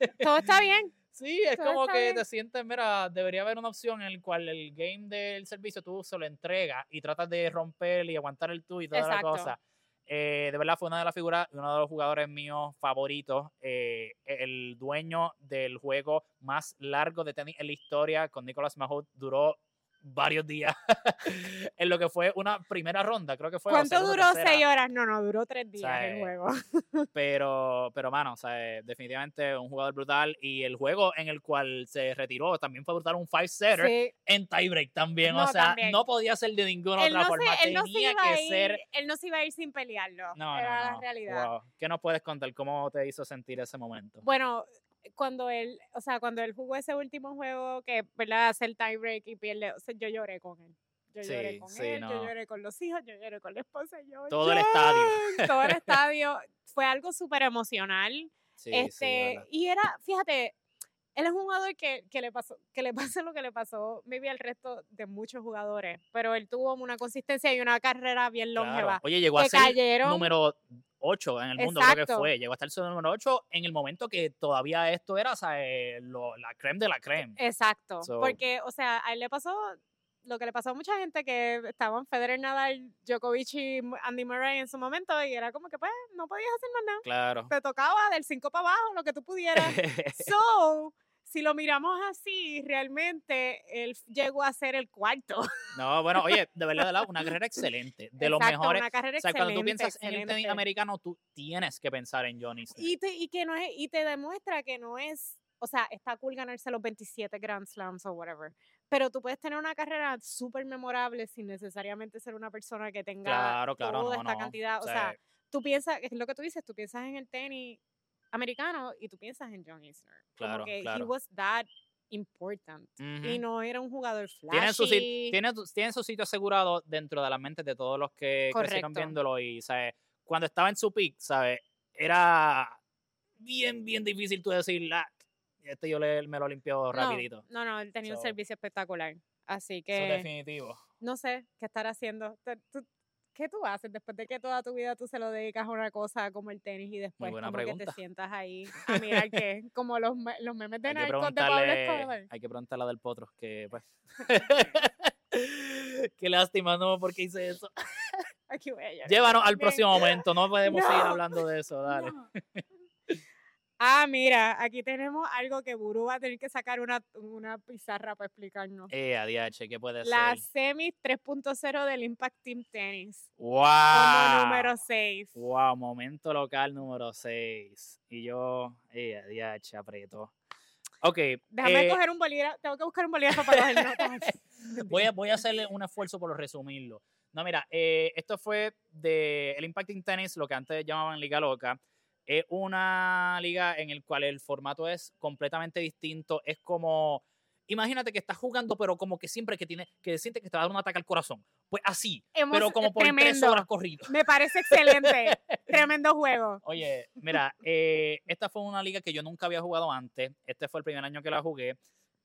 Todo está bien. Sí, es Todo como que bien. te sientes, mira, debería haber una opción en la cual el game del servicio tú se lo entregas y tratas de romper y aguantar el tú y toda Exacto. la cosa. Eh, de verdad fue una de las figuras, uno de los jugadores míos favoritos, eh, el dueño del juego más largo de tenis en la historia con Nicolas Mahut duró varios días en lo que fue una primera ronda, creo que fue. ¿Cuánto duró? tercera. Seis horas. No, no, duró tres días sea, el juego. Pero, pero mano, o sea, definitivamente un jugador brutal. Y el juego en el cual se retiró también fue brutal, un five setter Sí. en tiebreak también. No, o sea, también. no podía ser de ninguna Él otra no, forma. se, él, no se Tenía iba que a ir, ser. él no se iba a ir sin pelearlo. No, Era no, la realidad. Wow. ¿Qué nos puedes contar? ¿Cómo te hizo sentir ese momento? Bueno, cuando él, o sea, cuando él jugó ese último juego que, ¿verdad? Hace el tiebreak y pierde, o sea, yo lloré con él. Yo lloré Sí, con sí, él, yo no. lloré con los hijos, yo lloré con la esposa. Yo, Todo el estadio. Todo el estadio. Fue algo súper emocional. Sí, este, y era, fíjate, él es un jugador que, que le pasó, que le pasa lo que le pasó, maybe al resto de muchos jugadores, pero él tuvo una consistencia y una carrera bien Claro. longeva. Oye, llegó a ser cayeron. número 8 en el mundo, creo que Exacto. fue. Llegó a estar el número 8 en el momento que todavía esto era, o sea, eh, lo- la creme de la creme. Exacto. So- Porque, o sea, a él le pasó lo que le pasó a mucha gente que estaban Federer, Nadal, Djokovic y Andy Murray en su momento y era como que, pues, no podías hacer más nada. Claro. Te tocaba del 5 para abajo, lo que tú pudieras. So, si lo miramos así, realmente él llegó a ser el cuarto. no, bueno, oye, de verdad, de verdad, una carrera excelente. De los Exacto, mejores. Una carrera O sea, cuando tú excelente, piensas en el tenis excelente. americano, tú tienes que pensar en Johnny Isner. Y te, y que no es, y te demuestra que no es, o sea, está cool ganarse los 27 Grand Slams o whatever, pero tú puedes tener una carrera súper memorable sin necesariamente ser una persona que tenga Claro, claro, toda no, esta no. cantidad, o sea, tú piensas, es lo que tú dices, tú piensas en el tenis americano y tú piensas en John Isner, Claro, como que he claro. was that important y Ujú. no era un jugador flashy. tiene su, tiene, tiene su sitio asegurado dentro de la mente de todos los que crecieron Correcto. viéndolo y, ¿sabes? Cuando estaba en su peak, ¿sabes? Era bien, bien difícil tú decir, ah, este yo le- me lo limpio rapidito. No, no, él tenía un So- servicio espectacular, así Eso que... es definitivo. no sé qué estar haciendo. Tú- ¿Qué tú haces después de que toda tu vida tú se lo dedicas a una cosa como el tenis y después como que te sientas ahí a mirar que como los, los memes de narcos de Pablo Escobar? hay que preguntarle a Del Potro, que pues... Qué lástima, no, porque hice eso. Aquí voy a. Llévanos al próximo momento, no podemos seguir hablando de eso, dale. No. Ah, mira, aquí tenemos algo que Buru va a tener que sacar una, una pizarra para explicarnos. Eh, ADH, ¿qué puede La ser? semis 3.0 del Impact Team Tennis. ¡Wow! Como número 6. Wow, momento local número 6. Y yo, eh, ADH, aprieto. Ok. Déjame eh, coger un bolígrafo. Tengo que buscar un bolígrafo para coger notas. voy, a, voy a hacerle un esfuerzo por resumirlo. No, mira, eh, esto fue de el Impacting Tennis, lo que antes llamaban Liga Loca. Es una liga en el cual el formato es completamente distinto. Es como, imagínate que estás jugando, pero como que siempre que tiene, que sientes que te va a dar un ataque al corazón. Pues así, Hemos- pero como por tres tremendo. horas corrido. Me parece excelente. Tremendo juego. Oye, mira, eh, esta fue una liga que yo nunca había jugado antes. Este fue el primer año que la jugué.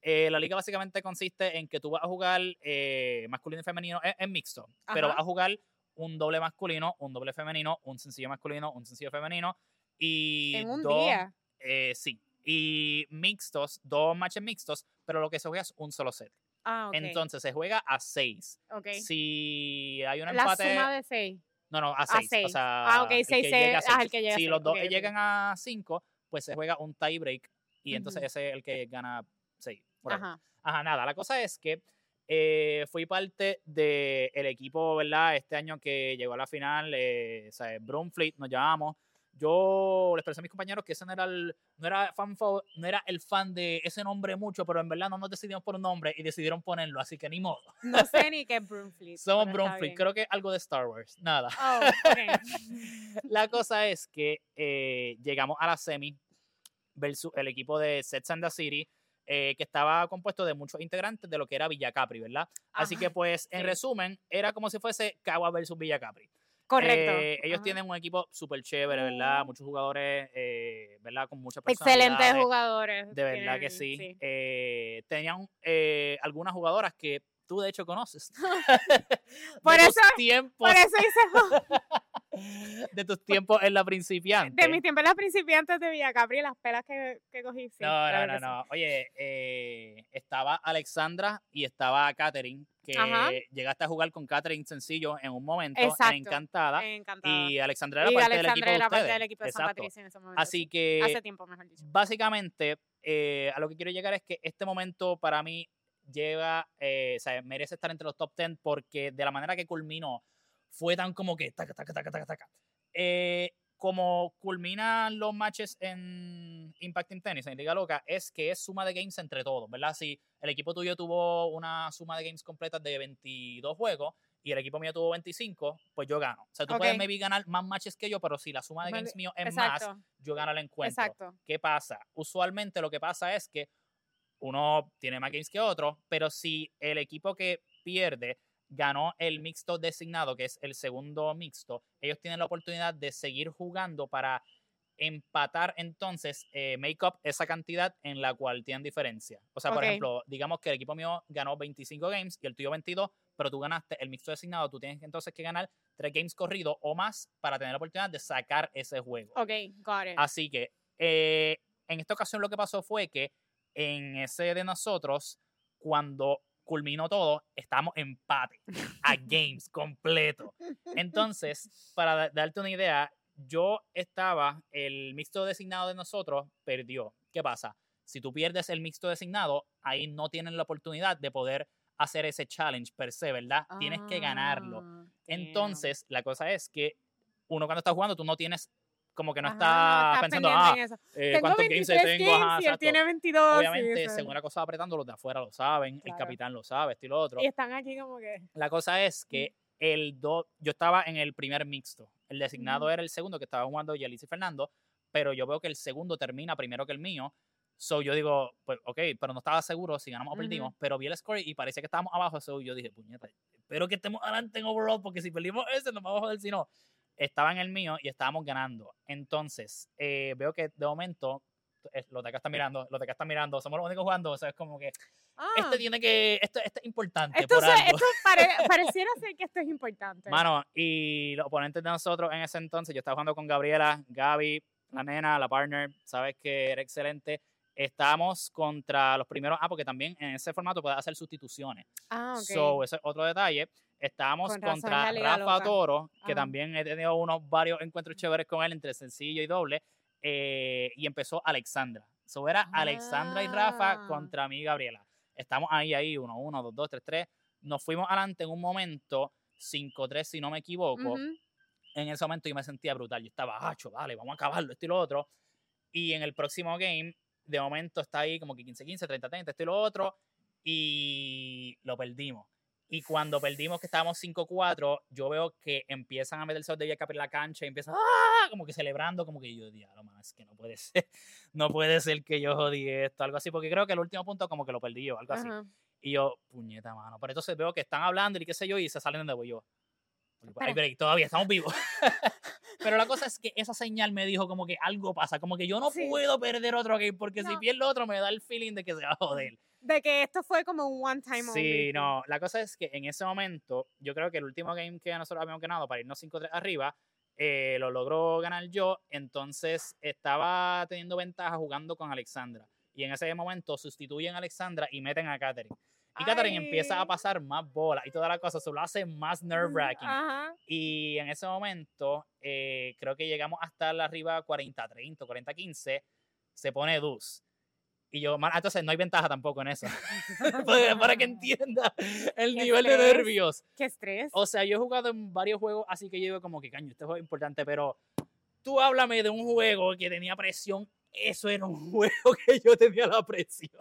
Eh, la liga básicamente consiste en que tú vas a jugar eh, masculino y femenino, es, es mixto, pero Ajá. vas a jugar un doble masculino, un doble femenino, un sencillo masculino, un sencillo femenino y En un dos- día. eh, sí, y mixtos, dos matches mixtos, pero lo que se juega es un solo set. Ah, ok. Entonces se juega a seis. ok. Si hay un La empate, suma de 6. no, no, a A 6. O seis. sea, Ah, ok, seis, seis, ah, seis. el que llega Si seis, los dos llegan a 5, pues se juega un tie break y entonces ese es el que gana 6. Ajá. Ajá. nada. La cosa es que eh, fui parte del equipo, ¿verdad? Este año que llegó a la final, eh, o sea, Brunfleet nos llamamos. Yo les expresé a mis compañeros que ese no era el, no era fan fa- no era el fan de ese nombre mucho, pero en verdad no nos decidimos por un nombre y decidieron ponerlo, así que ni modo. No sé ni qué es Broomfleet. Somos bien. creo que algo de Star Wars, nada. Oh. La cosa es que eh, llegamos a la semi versus el equipo de Sets and the City, eh, que estaba compuesto de muchos integrantes de lo que era Villa Capri, ¿verdad? Así que, pues, en resumen, era como si fuese Cagua versus Villa Capri. Correcto. Eh, ellos Ajá. tienen un equipo súper chévere, ¿verdad? Mm. Muchos jugadores, eh, ¿verdad? Con mucha personalidad. Excelentes jugadores. De verdad que sí. Eh, tenían eh, algunas jugadoras que tú, de hecho, conoces. Por de tus eso- tiempos, Por eso hice de tus tiempos en la principiante. de mis tiempos las principiantes de Villa Capri, las pelas que, que cogí. Sí, no, no, no, no. Oye, eh, estaba Alexandra y estaba Katherine, que Ajá. llegaste a jugar con Katherine sencillo en un momento, Exacto. en Encantada. Encantada. Y Alexandra era Y parte Alexandra del equipo de era parte ustedes. del equipo de San. Patricio en ese momento. Así sí. que, Hace tiempo, mejor dicho. básicamente, eh, a lo que quiero llegar es que este momento para mí lleva, eh, o sea, merece estar entre los top 10 porque de la manera que culminó fue tan como que taca, taca, taca, taca, taca. Eh, como culminan los matches en Impact in Tennis, en Liga Loca, es que es suma de games entre todos, ¿verdad? Si el equipo tuyo tuvo una suma de games completas de 22 juegos y el equipo mío tuvo 25, pues yo gano. O sea, tú puedes Ok. maybe ganar más matches que yo, pero si la suma de games mío es más, Exacto, yo gano el encuentro. exacto. ¿Qué pasa? Usualmente lo que pasa es que uno tiene más games que otro, pero si el equipo que pierde ganó el mixto designado, que es el segundo mixto, ellos tienen la oportunidad de seguir jugando para empatar entonces, eh, make up esa cantidad en la cual tienen diferencia. O sea, por ejemplo, digamos que el equipo mío ganó 25 games y el tuyo 22, pero tú ganaste el mixto designado, tú tienes entonces que ganar 3 games corridos o más para tener la oportunidad de sacar ese juego. Ok, got it. Así que eh, en esta ocasión lo que pasó fue que en ese de nosotros, cuando culminó todo, estábamos empate a games completo. Entonces, para da- darte una idea, yo estaba, el mixto designado de nosotros perdió. ¿Qué pasa? Si tú pierdes el mixto designado, ahí no tienen la oportunidad de poder hacer ese challenge per se, ¿verdad? Tienes que ganarlo. Ah. Entonces, la cosa es que uno cuando está jugando, tú no tienes, como que no Ajá, estás pensando, ah, en eso. eh, Tengo cuántos games 23 tengo, ajá, games y él tiene 22. sí, Obviamente, según la cosa apretando, los de afuera lo saben, el Claro. capitán lo sabe, esto y lo otro. Y están aquí como que... La cosa es que el do, yo estaba en el primer mixto. El designado era el segundo que estaba jugando Yalis y Fernando, pero yo veo que el segundo termina primero que el mío. So yo digo, pues ok, pero no estaba seguro si ganamos o perdimos, pero vi el score y parecía que estábamos abajo. So yo dije, puñeta, espero que estemos adelante en overall, porque si perdimos ese, nos vamos a joder si no. Estaba en el mío y estábamos ganando. Entonces, eh, veo que de momento, eh, los de acá están mirando, los de acá están mirando, somos los únicos jugando, o sea, es como que Ah, este tiene que, esto, esto es importante esto, por se- algo. esto pare- pareciera ser que esto es importante. Mano, y los oponentes de nosotros en ese entonces, yo estaba jugando con Gabriela, Gaby, la nena, la partner, sabes que era excelente. Estábamos contra los primeros, ah, porque también en ese formato puedes hacer sustituciones. ah, ok. So, ese es otro detalle. Estábamos Con razón contra Rafa loca. Toro, que Ajá. también he tenido unos varios encuentros chéveres con él entre sencillo y doble. eh, y empezó Alexandra. So era Alexandra y Rafa Ah. contra mí y Gabriela. Estamos ahí, ahí, 1, 1, 2, 2, 3, 3. Nos fuimos adelante en un momento, 5-3 si no me equivoco. Ujú. En ese momento yo me sentía brutal. Yo estaba, hacho, dale, vamos a acabarlo, esto y lo otro. Y en el próximo game, de momento está ahí como que 15-15, 30-30, esto y lo otro. Y lo perdimos. Y cuando perdimos, que estábamos 5-4, yo veo que empiezan a meterse los de Villacap en la cancha y empiezan ¡ah! como que celebrando, como que yo, diablo, man, es que no puede ser, no puede ser que yo jodí esto, algo así, porque creo que el último punto como que lo perdí yo, algo así. Ajá. Y yo, puñeta, mano. Pero entonces veo que están hablando y qué sé yo, y se salen de nuevo. Yo, "Oye, Espera. Hay break, todavía estamos vivos. Pero la cosa es que esa señal me dijo como que algo pasa, como que yo no Sí. puedo perder otro game, porque si No. pierdo otro me da el feeling de que se va a joder. De que esto fue como un one time only. Sí, no. La cosa es que en ese momento, yo creo que el último game que nosotros habíamos ganado para irnos 5-3 arriba, eh, lo logró ganar yo. Entonces estaba teniendo ventaja jugando con Alexandra. Y en ese momento sustituyen a Alexandra y meten a Katherine. Y Katherine empieza a pasar más bola y toda la cosa, se lo hace más nerve wracking. Ajá. Y en ese momento, eh, creo que llegamos hasta la arriba 40-30, 40-15, se pone Dus. Y yo, man, entonces no hay ventaja tampoco en eso. para, que entienda el nivel de estrés. nervios. Qué estrés. O sea, yo he jugado en varios juegos, así que yo digo como que, caño, este juego es importante, pero tú háblame de un juego que tenía presión. Eso era un juego que yo tenía la presión.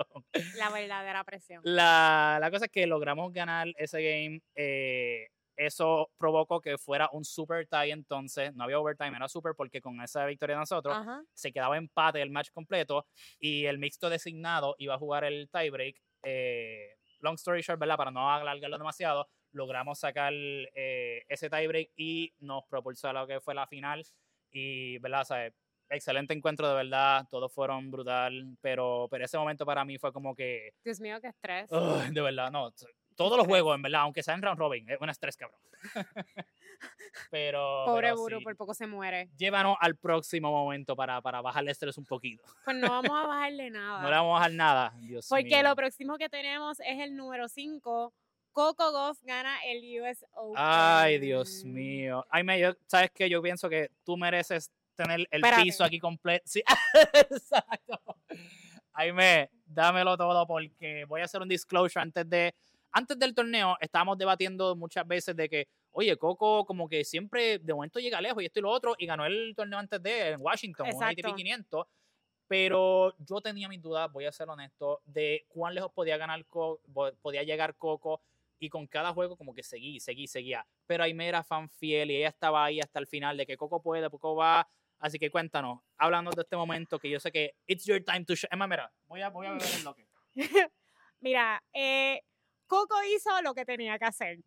La verdadera presión. La, la cosa es que logramos ganar ese game. eh, eso provocó que fuera un super tie entonces. No había overtime, era super porque con esa victoria de nosotros Ajá. se quedaba empate el match completo y el mixto designado iba a jugar el tiebreak. Eh, long story short, ¿verdad? Para no alargarlo demasiado, logramos sacar eh, ese tiebreak y nos propulsó a lo que fue la final. Y, ¿verdad? O sea, excelente encuentro, de verdad. Todos fueron brutal, pero, pero ese momento para mí fue como que. Dios mío, qué estrés. Ugh, de verdad, no. Todos los juegos, en verdad, aunque sea en round robin, es un estrés, cabrón. pero. Pobre pero Buru, sí. por poco se muere. Llévanos al próximo momento para, para bajar el estrés un poquito. Pues no vamos a bajarle nada. No le vamos a bajar nada, Dios Porque mío. lo próximo que tenemos es el número 5. Coco Goff gana el US Open. Ay, Dios mío. Ay, me, yo, ¿sabes qué? Yo pienso que tú mereces tener el Espérate. piso aquí completo. Sí, exacto. Aime, dámelo todo porque voy a hacer un disclosure antes de antes del torneo estábamos debatiendo muchas veces de que, oye, Coco como que siempre de momento llega lejos y esto y lo otro y ganó el torneo antes de en Washington, un Exacto. ATP 500, pero yo tenía mis dudas, voy a ser honesto, de cuán lejos podía ganar Co- bo- podía llegar Coco y con cada juego como que seguí, seguí, seguía. Pero Aime era fan fiel y ella estaba ahí hasta el final de que Coco puede, Coco va. Así que cuéntanos, háblanos de este momento que yo sé que it's your time to shine. Emma, mira, voy a, voy a beber el bloque. Mira, eh, Coco hizo lo que tenía que hacer.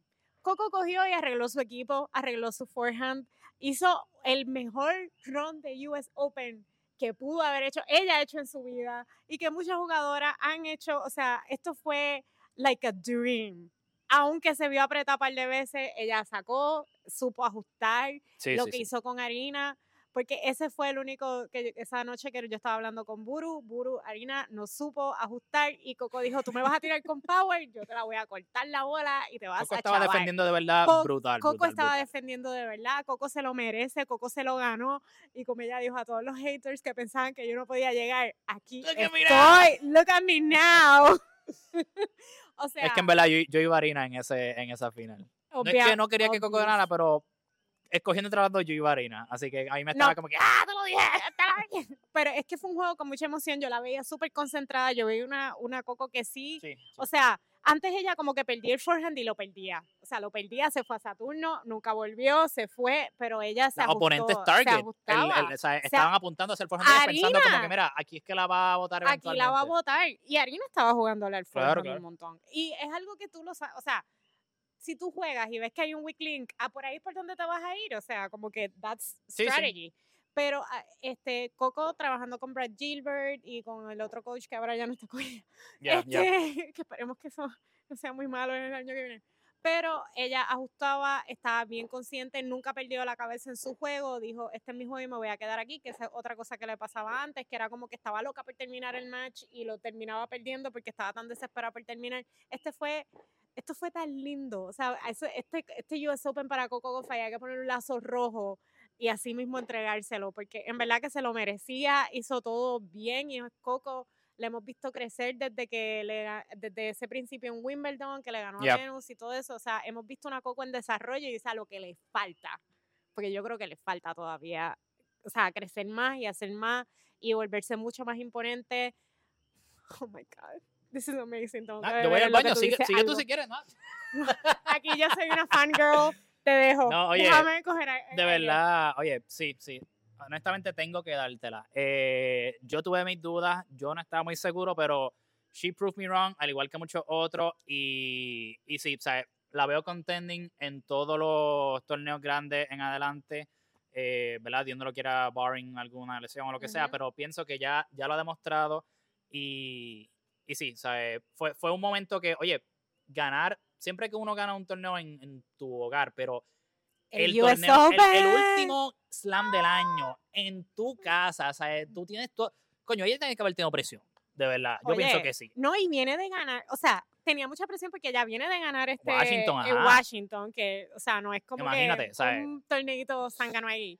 Coco cogió y arregló su equipo, arregló su forehand, hizo el mejor run de US Open que pudo haber hecho, ella ha hecho en su vida y que muchas jugadoras han hecho, o sea, esto fue like a dream. Aunque se vio apretada un par de veces, ella sacó, supo ajustar Sí, lo sí, que sí. hizo con Harina, porque ese fue el único que esa noche que yo estaba hablando con Buru, Buru, Harina no supo ajustar y Coco dijo, tú me vas a tirar con power, yo te la voy a cortar la bola y te vas Coco a estaba chavar". defendiendo de verdad Co- brutal. Coco brutal, estaba brutal. defendiendo de verdad, Coco se lo merece, Coco se lo ganó y como ella dijo a todos los haters que pensaban que yo no podía llegar, aquí Look estoy, look at me now. o sea, Es que en verdad yo, yo iba a harina en, ese, en esa final. No es que no quería que Coco ganara, pero escogiendo entre las dos yo iba a harina. Así que ahí me estaba No. como que, ¡ah, te lo dije! Te la dije. Pero es que fue un juego con mucha emoción, yo la veía súper concentrada, yo veía una, una Coco que sí, Sí, sí. o sea, antes ella como que perdía el forehand y lo perdía, o sea, lo perdía, se fue a Saturno, nunca volvió, se fue, pero ella se Los ajustó, oponentes se target. el- ajustaba. el- o sea, estaban apuntando hacia el forehand ella pensando como que, mira, aquí es que la va a votar aquí la va a votar. Y Arina estaba jugándole al Claro, forehand claro. un montón. Y es algo que tú lo sabes, o sea, si tú juegas y ves que hay un weak link, ah, por ahí por donde te vas a ir, o sea, como que that's Sí, sí. strategy. Pero ah, este Coco trabajando con Brad Gilbert y con el otro coach que ahora ya no está con ella. Ya. este, que esperemos que eso no sea muy malo en el año que viene. Pero ella ajustaba, estaba bien consciente, nunca perdió la cabeza en su juego, dijo, este es mi juego y me voy a quedar aquí, que esa es otra cosa que le pasaba antes, que era como que estaba loca por terminar el match y lo terminaba perdiendo porque estaba tan desesperada por terminar. Este fue, esto fue tan lindo, o sea, este, este US Open para Coco Gauff había que poner un lazo rojo y así mismo entregárselo, porque en verdad que se lo merecía, hizo todo bien y es Coco le hemos visto crecer desde que le, desde ese principio en Wimbledon, que le ganó Yep. a Venus y todo eso. O sea, hemos visto una Coco en desarrollo y es a lo que le falta. Porque yo creo que le falta todavía, o sea, crecer más y hacer más y volverse mucho más imponente. Oh my God. This is amazing. Tengo que Ah, yo voy al baño, sigue, sigue tú si quieres, ¿no? Aquí yo soy una fangirl. Te dejo. No, oye, Déjame coger a- De a- verdad, oye, sí, sí. Honestamente tengo que dártela. Eh, yo tuve mis dudas, yo no estaba muy seguro, pero she proved me wrong, al igual que muchos otros. Y, y sí, o sea, la veo contending en todos los torneos grandes en adelante. Eh, ¿Verdad? Dios no lo quiera barring alguna lesión o lo que sea, Ujú. pero pienso que ya, ya lo ha demostrado. Y, y sí, eh, fue, fue un momento que, oye, ganar, siempre que uno gana un torneo en, en tu hogar, pero el, US torneo, el, el último slam del año en tu casa, sea, tú tienes todo. Coño, ella tiene que haber tenido presión, de verdad. Yo pienso que sí. No, y viene de ganar, o sea, tenía mucha presión porque ella viene de ganar este Washington, en ajá. Washington, que, o sea, no es como Imagínate, que ¿sabes? un torneito zángano ahí.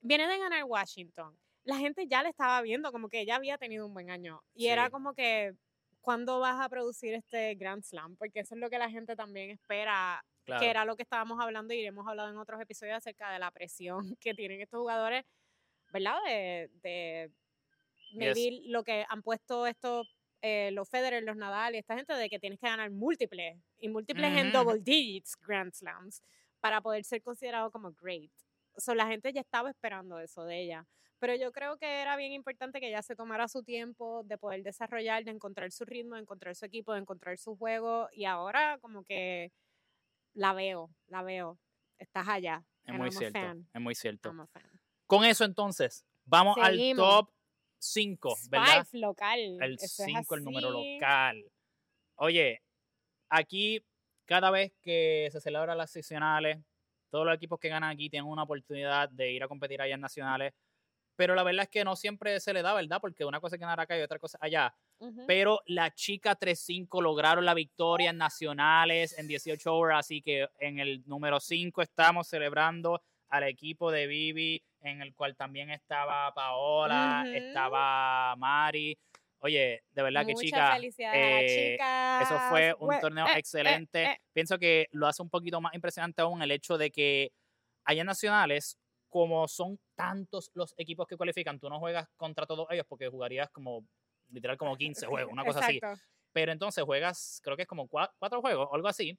Viene de ganar Washington. La gente ya le estaba viendo como que ella había tenido un buen año. Y era como que, ¿cuándo vas a producir este Grand Slam? Porque eso es lo que la gente también espera Claro. que era lo que estábamos hablando y hemos hablado en otros episodios acerca de la presión que tienen estos jugadores, ¿verdad? De, de maybe lo que han puesto estos, eh, los Federer, los Nadal y esta gente, de que tienes que ganar múltiples y múltiples en Ujú, ujú. double digits Grand Slams para poder ser considerado como great. O sea, la gente ya estaba esperando eso de ella. Pero yo creo que era bien importante que ella se tomara su tiempo de poder desarrollar, de encontrar su ritmo, de encontrar su equipo, de encontrar su juego. Y ahora como que la veo, la veo. Estás allá. Es muy cierto. fan, Es muy cierto. Con eso entonces, vamos Seguimos. al top 5, ¿verdad? Local. El eso es 5, el número local. Oye, aquí cada vez que se celebran las seccionales, todos los equipos que ganan aquí tienen una oportunidad de ir a competir allá en nacionales. Pero la verdad es que no siempre se le da, ¿verdad? Porque una cosa es ganar acá y otra cosa allá. Pero la chica 3-5 lograron la victoria en nacionales en 18 horas. Así que en el número 5 estamos celebrando al equipo de Vivi, en el cual también estaba Paola, Ujú. estaba Mari. Oye, de verdad que chica, eh, chicas. eso fue un torneo eh, eh, excelente. eh. Pienso que lo hace un poquito más impresionante aún el hecho de que allá en nacionales, como son tantos los equipos que cualifican, tú no juegas contra todos ellos porque jugarías como literal como 15 juegos, una cosa así. Pero entonces juegas, creo que es como cua- cuatro juegos o algo así.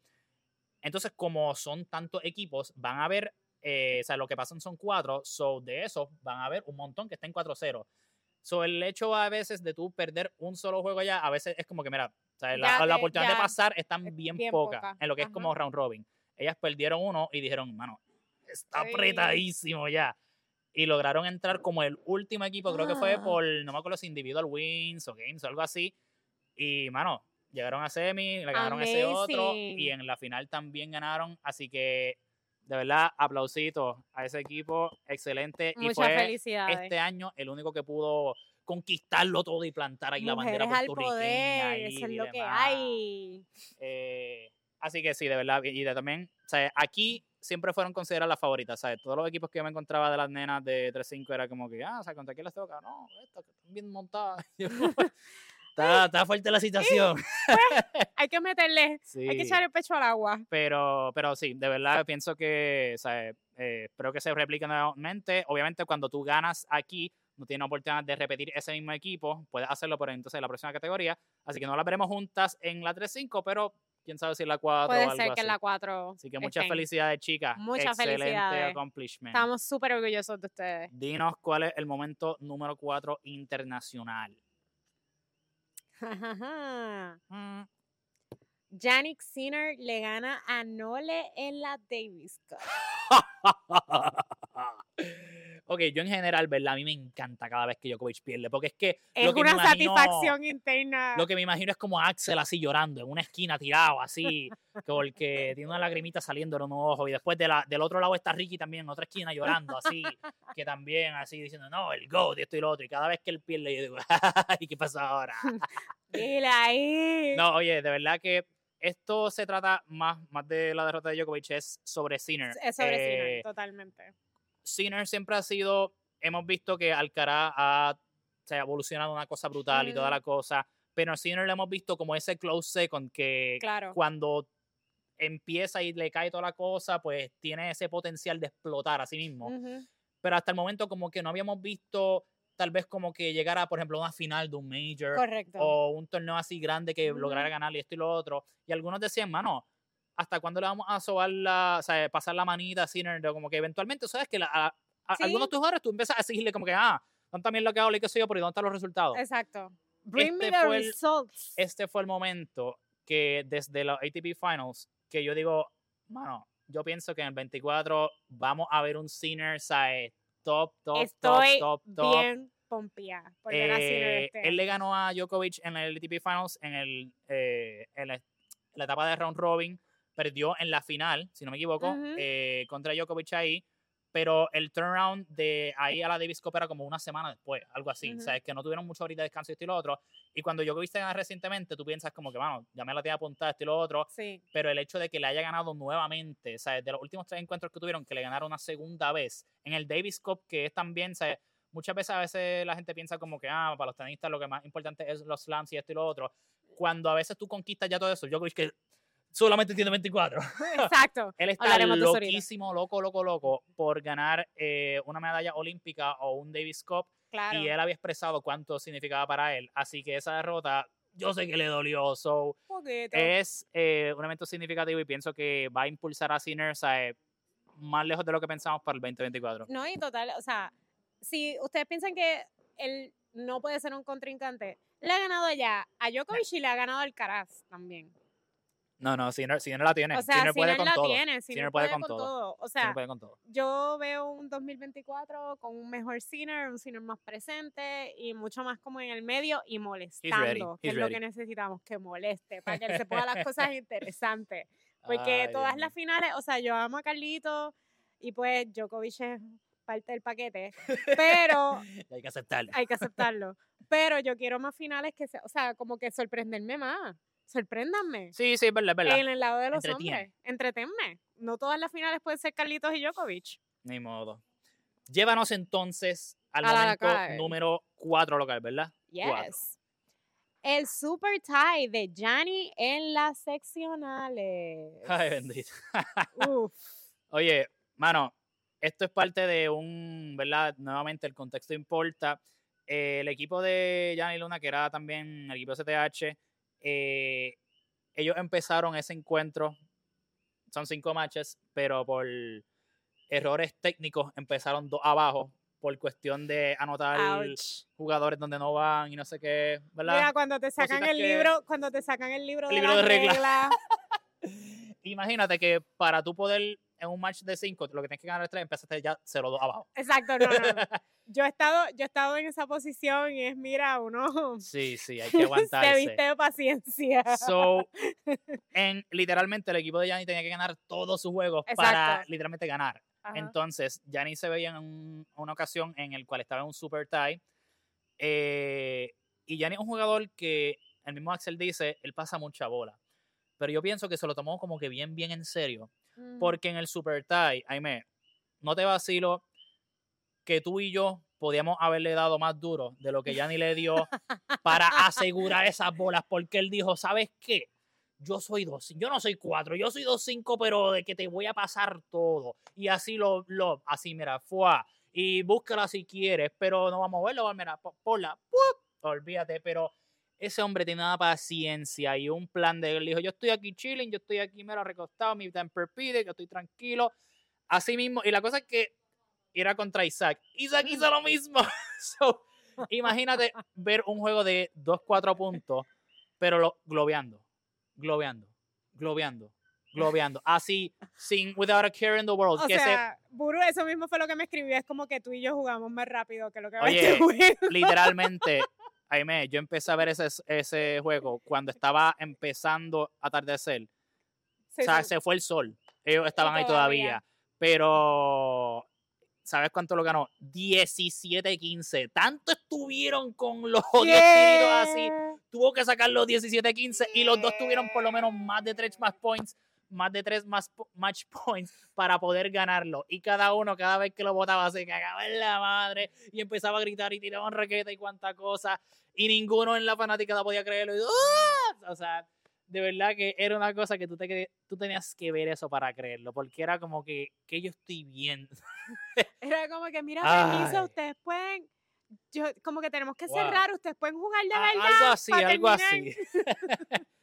Entonces, como son tantos equipos, van a haber, eh, o sea, lo que pasan son cuatro, so de esos van a haber un montón que estén 4-0. So, el hecho a veces de tú perder un solo juego ya, a veces es como que, mira, o sea, la, oportunidad de pasar están es bien, bien poca poca, en lo que es como round robin. ellas perdieron uno y dijeron, mano, está apretadísimo ya. Y lograron entrar como el último equipo, creo que fue Ah. por, no me acuerdo si individual wins o games o algo así. Y, mano, llegaron a semi, le ganaron a ese otro y Amazing. en la final también ganaron. Así que, de verdad, aplausitos a ese equipo, excelente. y Muchas fue felicidades. este año el único que pudo conquistarlo todo y plantar ahí la bandera Mujeres al puertorriqueña. poder, eso es y lo que demás. hay. Eh, así que sí, de verdad. Y de también, o sea, aquí siempre fueron consideradas las favoritas, ¿sabes? Todos los equipos que yo me encontraba de las nenas de 3-5 era como que, ah, o sea, ¿contra quién les toca? No, estas que están bien montadas. Está, está fuerte la situación. Hay que meterle, Sí. hay que echar el pecho al agua. Pero, pero sí, de verdad pienso que, sea, eh, espero que se replique nuevamente. Obviamente, cuando tú ganas aquí, no tienes oportunidad de repetir ese mismo equipo, puedes hacerlo, pero entonces en la próxima categoría. Así que no la veremos juntas en la 3-5, pero quién sabe si la 4 o Puede algo ser que así. la 4. Así que muchas estén. felicidades, chicas. Muchas Excelente felicidades. accomplishment. Estamos súper orgullosos de ustedes. Dinos cuál es el momento número 4 internacional. Mm, Yannick Sinner le gana a Nole en la Davis Cup. ok, yo en general, ¿verdad? A mí me encanta cada vez que Djokovic pierde, porque es que Es lo que me una imagino- satisfacción interna. Lo que me imagino es como Axel así llorando en una esquina tirado así, porque tiene una lagrimita saliendo en un ojo y después de la, del otro lado está Ricky también en otra esquina llorando así, que también así diciendo, no, el GOAT, esto y lo otro, y cada vez que él pierde yo digo, ¿y qué pasa ahora? Ahí. No, oye, de verdad que esto se trata más, más de la derrota de Djokovic, es sobre Sinner. Es sobre Eh, Sinner, totalmente. Sinner siempre ha sido, hemos visto que Alcaraz ha, se ha evolucionado una cosa brutal y toda la cosa, pero a Sinner le hemos visto como ese close second que Claro. cuando empieza y le cae toda la cosa, pues tiene ese potencial de explotar a sí mismo. Pero hasta el momento como que no habíamos visto tal vez como que llegara, por ejemplo, a una final de un major Correcto. o un torneo así grande que lograra ganar y esto y lo otro. Y algunos decían, mano, ¿hasta cuándo le vamos a sobar la, o sea, pasar la manita a Sinner? De Como que eventualmente, ¿sabes? Que la- a, a- Sí. algunos de tus jugadores tú empiezas a seguirle como que, ah, ¿dónde también lo que hago y qué sé yo? Pero ¿y ¿dónde están los resultados? Exacto. Bring me Este the fue el- results. Este fue el momento que desde los ATP Finals, que yo digo, mano, yo pienso que en el 24 vamos a ver un Sinner, ¿sabes? Top, top, Estoy top, top, top. bien pompeada por ver a Sinner Eh, este él le ganó a Djokovic en el ATP Finals en, el, eh, en, la, en la etapa de round robin. Perdió en la final, si no me equivoco, eh, contra Djokovic ahí. Pero el turnaround de ahí a la Davis Cup era como una semana después, algo así. Ujú. O sea, es que no tuvieron mucho ahorita de descanso y esto y lo otro. Y cuando Djokovic se gana recientemente, tú piensas como que, bueno, ya me la tenía apuntada esto y lo otro. Sí. Pero el hecho de que le haya ganado nuevamente, o sea, de los últimos tres encuentros que tuvieron, que le ganaron una segunda vez en el Davis Cup, que es también, o sea, muchas veces a veces la gente piensa como que, ah, para los tenistas lo que más importante es los slams y esto y lo otro. Cuando a veces tú conquistas ya todo eso, Djokovic que solamente tiene 24. Exacto. Él está Hablaremos loquísimo, loco, loco, loco, por ganar eh, una medalla olímpica o un Davis Cup. Claro. Y él había expresado cuánto significaba para él. Así que esa derrota, yo sé que le dolió. So, poquito. es eh, un evento significativo y pienso que va a impulsar a Sinners a, eh, más lejos de lo que pensamos para el 2024. No, y total, o sea, si ustedes piensan que él no puede ser un contrincante, le ha ganado ya a Djokovic y le ha ganado al Caraz también. No, no, Sinner, Sinner la tiene. O sea, Sinner puede Sinner con la todo. tiene, Sinner puede con todo. O sea, puede con todo. yo veo un 2024 con un mejor Sinner, un Sinner más presente y mucho más como en el medio y molestando, que he's es lo ready. que necesitamos, que moleste, para que él se ponga las cosas interesantes. Porque Ay, todas las finales, o sea, yo amo a Carlito y pues Djokovic es parte del paquete, pero. Hay que aceptarlo. hay que aceptarlo. Pero yo quiero más finales que, se, o sea, como que sorprenderme más. Sorpréndanme. Sí, sí, es verdad, es verdad. En el lado de los hombres. Entretenme. No todas las finales pueden ser Carlitos y Djokovic. Ni modo. Llévanos entonces al A momento número 4 local, ¿verdad? Cuatro. Yes. El super tie de Gianni en las seccionales. Ay, bendito. Uf. Oye, mano, esto es parte de un, ¿verdad? Nuevamente el contexto importa. Eh, el equipo de Gianni Luna, que era también el equipo CTH, eh, ellos empezaron ese encuentro, son cinco matches, pero por errores técnicos empezaron dos abajo por cuestión de anotar Ouch. jugadores donde no van y no sé qué, ¿verdad? Mira, cuando te sacan Cositas el libro, cuando te sacan el libro, El de, libro las de reglas. reglas, imagínate que para tú poder en un match de 5, lo que tienes que ganar es 3, empezaste ya 0-2 abajo. Exacto, no, no. Yo he estado, yo he estado en esa posición y es, mira, uno Sí, sí, hay que se aguantarse. viste de paciencia. So, en, literalmente el equipo de Yanni tenía que ganar todos sus juegos para Exacto. literalmente ganar. Ajá. Entonces, Yanni se veía en un- una ocasión en el cual estaba en un super tie. eh, y Yanni es un jugador que, el mismo Axel dice, él pasa mucha bola. Pero yo pienso que se lo tomó como que bien, bien en serio. Mm. Porque en el super tie, Aime, no te vacilo que tú y yo podíamos haberle dado más duro de lo que Yanni le dio para asegurar esas bolas. Porque él dijo, ¿sabes qué? Yo soy dos, yo no soy cuatro, yo soy dos cinco, pero de que te voy a pasar todo. Y así lo, lo así, mira, fue. Y búscala si quieres, pero no vamos a verlo, mira, po- ponla, ¡pup! olvídate, pero ese hombre tiene una paciencia y un plan de él. Dijo, yo estoy aquí chilling, yo estoy aquí, mira, recostado, mi temper pide, que estoy tranquilo. Así mismo, y la cosa es que era contra Isaac. Isaac hizo lo mismo. So, imagínate ver un juego de 2-4 puntos, pero lo, globeando, globeando, globeando, globeando. Así, sin, without a care in the world. O que se- sea, Buru, eso mismo fue lo que me escribió. Es como que tú y yo jugamos más rápido que lo que Oye, juego. literalmente, Aime, yo empecé a ver ese, ese juego cuando estaba empezando a atardecer. Sí, o sea, sí. se fue el sol. Ellos estaban ahí todavía. Pero, ¿sabes cuánto lo ganó? 17-15. Tanto estuvieron con los odios espíritus así. ¿Qué? Tuvo que sacar los 17-15 y los dos tuvieron por lo menos más de 3 más points, más de 3 más match points para poder ganarlo. Y cada uno, cada vez que lo botaba, se cagaba en la madre y empezaba a gritar y tiraban raqueta y cuánta cosa. Y ninguno en la fanaticada podía creerlo. Y, ¡ah! O sea, de verdad que era una cosa que tú, te, tú tenías que ver eso para creerlo, porque era como que, que yo estoy viendo. Era como que, mira, permiso, ustedes pueden. Yo, como que tenemos que Wow. cerrar, ustedes pueden jugar de verdad. algo así, algo terminar. así.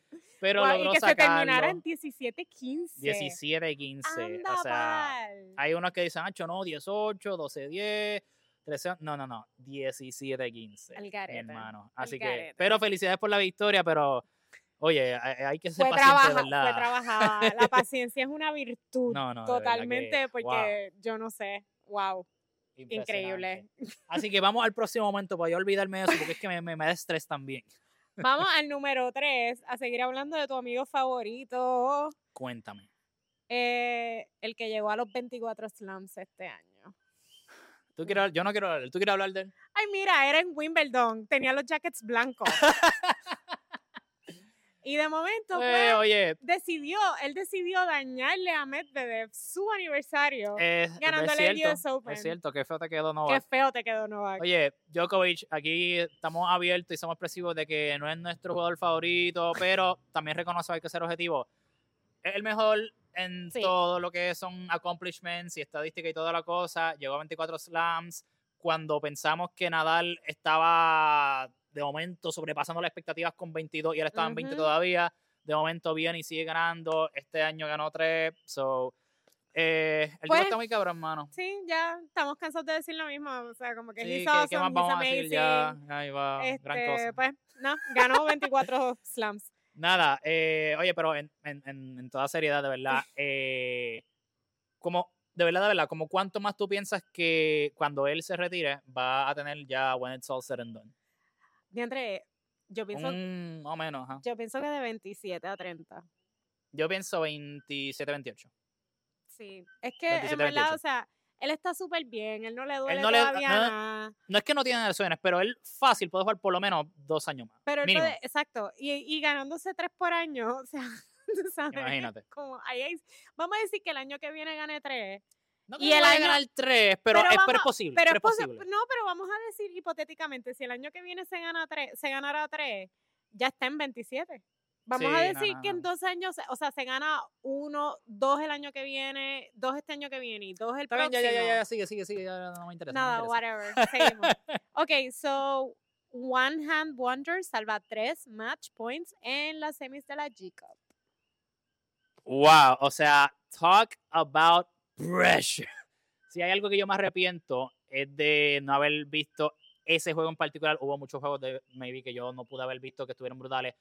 Pero Wow, logró y que se terminara sacarlo. en 17-15. 17-15. Anda O sea, pal. hay unos que dicen, "Acho, no, 18, 12-10, 13. No, no, no. 17-15. Al garete, Hermano. Así que, pero felicidades por la victoria, pero, oye, hay, que ser Fue, paciente, trabaja, ¿verdad? fue trabajada. La paciencia es una virtud. No, no, verdad que, totalmente, wow, porque yo no sé. Wow, increíble. Así que vamos al próximo momento para yo olvidarme de eso, porque es que me, me, me da estrés también. Vamos al número 3, a seguir hablando de tu amigo favorito, Cuéntame. eh, el que llegó a los 24 slams este año. ¿Tú quieres, yo no quiero hablar, ¿tú quieres hablar de él? Ay, mira, era en Wimbledon, tenía los jackets blancos. y de momento, Eh, pues, oye, decidió, él decidió dañarle a Medvedev su aniversario. es ganándole el US Open. es cierto, que feo te quedó Qué Novak. feo te quedó Novak. Oye, Djokovic, aquí estamos abiertos y somos expresivos de que no es nuestro jugador favorito, pero también reconoce que hay que ser objetivo. Es el mejor en Sí. todo lo que son accomplishments y estadística y toda la cosa. Llegó a 24 slams cuando pensamos que Nadal estaba de momento sobrepasando las expectativas con 22 y él estaba en 20 Ujú. todavía. De momento viene y sigue ganando. Este año ganó 3. So, eh, el Pues, está muy cabrón, hermano. Sí, ya estamos cansados de decir lo mismo. O sea, como que Sí, he's ¿qué, awesome, qué más he's vamos a decir ya? amazing. Ahí va, gran Este, cosa. pues, no, ganó 24 slams. Nada, eh, oye, pero en, en, en, en toda seriedad, de verdad, eh, como, de verdad, de verdad, como cuánto más tú piensas que cuando él se retire va a tener ya when it's all said and done. Diantre, yo pienso, Un, más o menos, ajá. yo pienso que de 27 a 30. Yo pienso 27-28. Sí, es que 27, en verdad, 28. o sea, él está súper bien, él no le duele no le- todavía no- nada. No es que no tiene lesiones, pero él fácil puede jugar por lo menos dos años más. Pero él puede, exacto, y, y ganándose tres por año, o sea, sabes, Imagínate. como ahí hay- vamos a decir que el año que viene gane tres, No y el año- ganar tres, pero, pero es, pero es posible. pero es posible. no, pero vamos a decir hipotéticamente, si el año que viene se gana tres, se ganará tres, ya está en 27. Vamos a Sí, no, decir no, que en no. dos años, o sea, se gana uno, dos el año que viene, dos este año que viene y dos el Está bien, ya, próximo. ya, ya, ya, sigue, sigue, sigue, ya no me interesa. no Nada, interesa. whatever. Seguimos. ok, so One Hand Wonder salva tres match points en las semis de la G Cup. Wow, o sea, talk about pressure. Si hay algo que yo me arrepiento es de no haber visto ese juego en particular. Hubo muchos juegos de maybe que yo no pude haber visto que estuvieron brutales,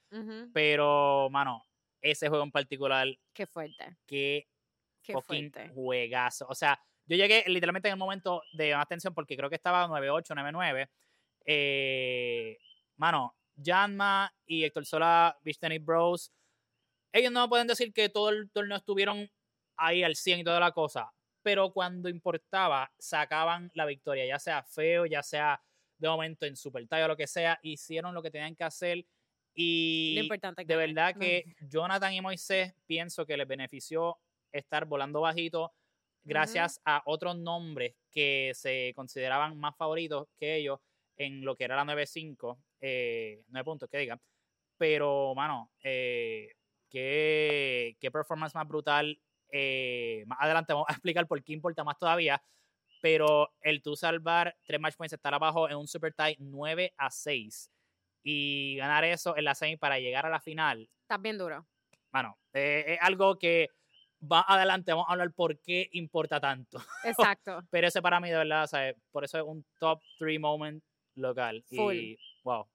pero mano, ese juego en particular, Qué fuerte. que Qué fucking fuerte. juegazo. O sea, yo llegué literalmente en el momento de más tensión porque creo que estaba 9-8, 9-9. Eh, mano, Janma y Héctor Sola, Beach Tennis Bros. Ellos no pueden decir que todo el torneo estuvieron ahí al 100 y toda la cosa, pero cuando importaba, sacaban la victoria, ya sea feo, ya sea de momento en Super o lo que sea, hicieron lo que tenían que hacer. Y Lo importante de verdad No. que Jonathan y Moisés pienso que les benefició estar volando bajito gracias a otros nombres que se consideraban más favoritos que ellos en lo que era la 9.5, eh, 9 puntos, que diga. Pero, mano, eh, qué, qué performance más brutal. Eh, más adelante vamos a explicar por qué importa más todavía. Pero el tú salvar tres match points, estar abajo en un super tie 9 a 6 y ganar eso en la semi para llegar a la final, Estás bien duro. mano, eh, es algo que va adelante, vamos a hablar por qué importa tanto. Exacto. Pero ese para mí, de verdad, ¿sabes? por eso es un top 3 moment local. Full. Y, wow.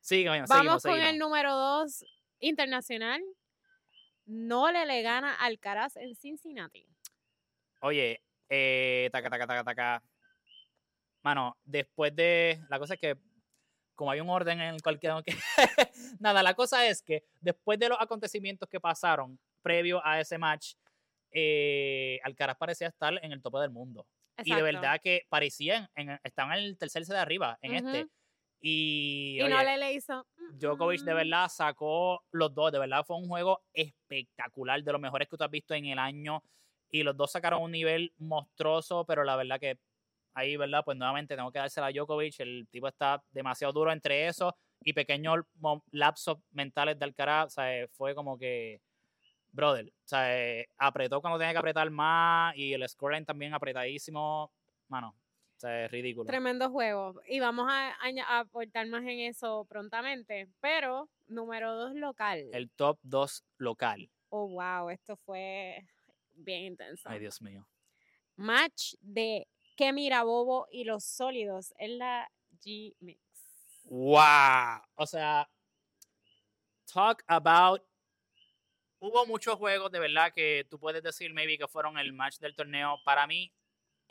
Seguimos, Vamos seguimos, con el seguimos. número 2 internacional. No le le gana al Caraz en Cincinnati. Oye, eh, taca, taca, taca, taca. Mano, después de. La cosa es que, como hay un orden en el cual que. Nada, la cosa es que después de los acontecimientos que pasaron previo a ese match, eh, Alcaraz parecía estar en el tope del mundo. Y de verdad que parecían, en, estaban en el tercer set de arriba, en este. Y, no le le hizo. Djokovic de verdad sacó los dos, de verdad fue un juego espectacular, de los mejores que tú has visto en el año. Y los dos sacaron un nivel monstruoso, pero la verdad que ahí, ¿verdad? Pues nuevamente tengo que dársela a Djokovic, el tipo está demasiado duro entre eso y pequeños lapsos mentales de Alcaraz, o sea, fue como que, brother, o sea, apretó cuando tenía que apretar más y el scoreline también apretadísimo, mano, sea, es ridículo. Tremendo juego. Y vamos a, aportar más en eso prontamente. Pero, número 2 local. El top 2 local. Oh, wow. Esto fue bien intenso. Ay, Dios mío. Match de Kemi Bobo y los sólidos en la G-Mix. ¡Wow! O sea, talk about. Hubo muchos juegos de verdad que tú puedes decir, maybe, que fueron el match del torneo. Para mí,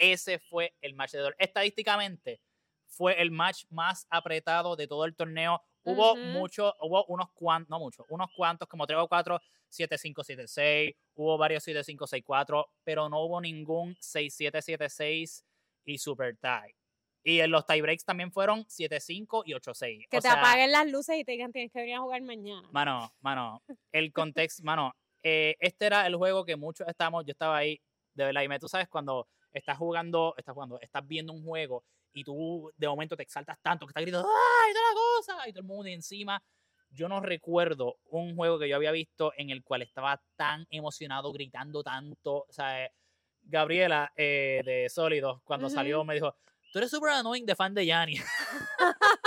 ese fue el match de dolor. Estadísticamente, fue el match más apretado de todo el torneo. Hubo Ujú. muchos, hubo unos cuantos, no muchos, unos cuantos, como tres o cuatro, 7-5, 7-6, hubo varios 7-5, 6-4, pero no hubo ningún 6-7, 7-6 y super tie. Y en los tiebreaks también fueron 7-5 y 8-6. Que o te sea, apaguen las luces y te digan tienes que venir a jugar mañana. Mano, mano, el contexto, mano, eh, este era el juego que muchos estamos, yo estaba ahí, de verdad, y me, tú sabes, cuando estás jugando, estás jugando, estás viendo un juego y tú de momento te exaltas tanto que estás gritando, ¡ay, toda la cosa! Y todo el mundo encima. Yo no recuerdo un juego que yo había visto en el cual estaba tan emocionado, gritando tanto. O sea, eh, Gabriela eh, de Sólidos, cuando Ujú. salió, me dijo, tú eres súper annoying de fan de Yanni.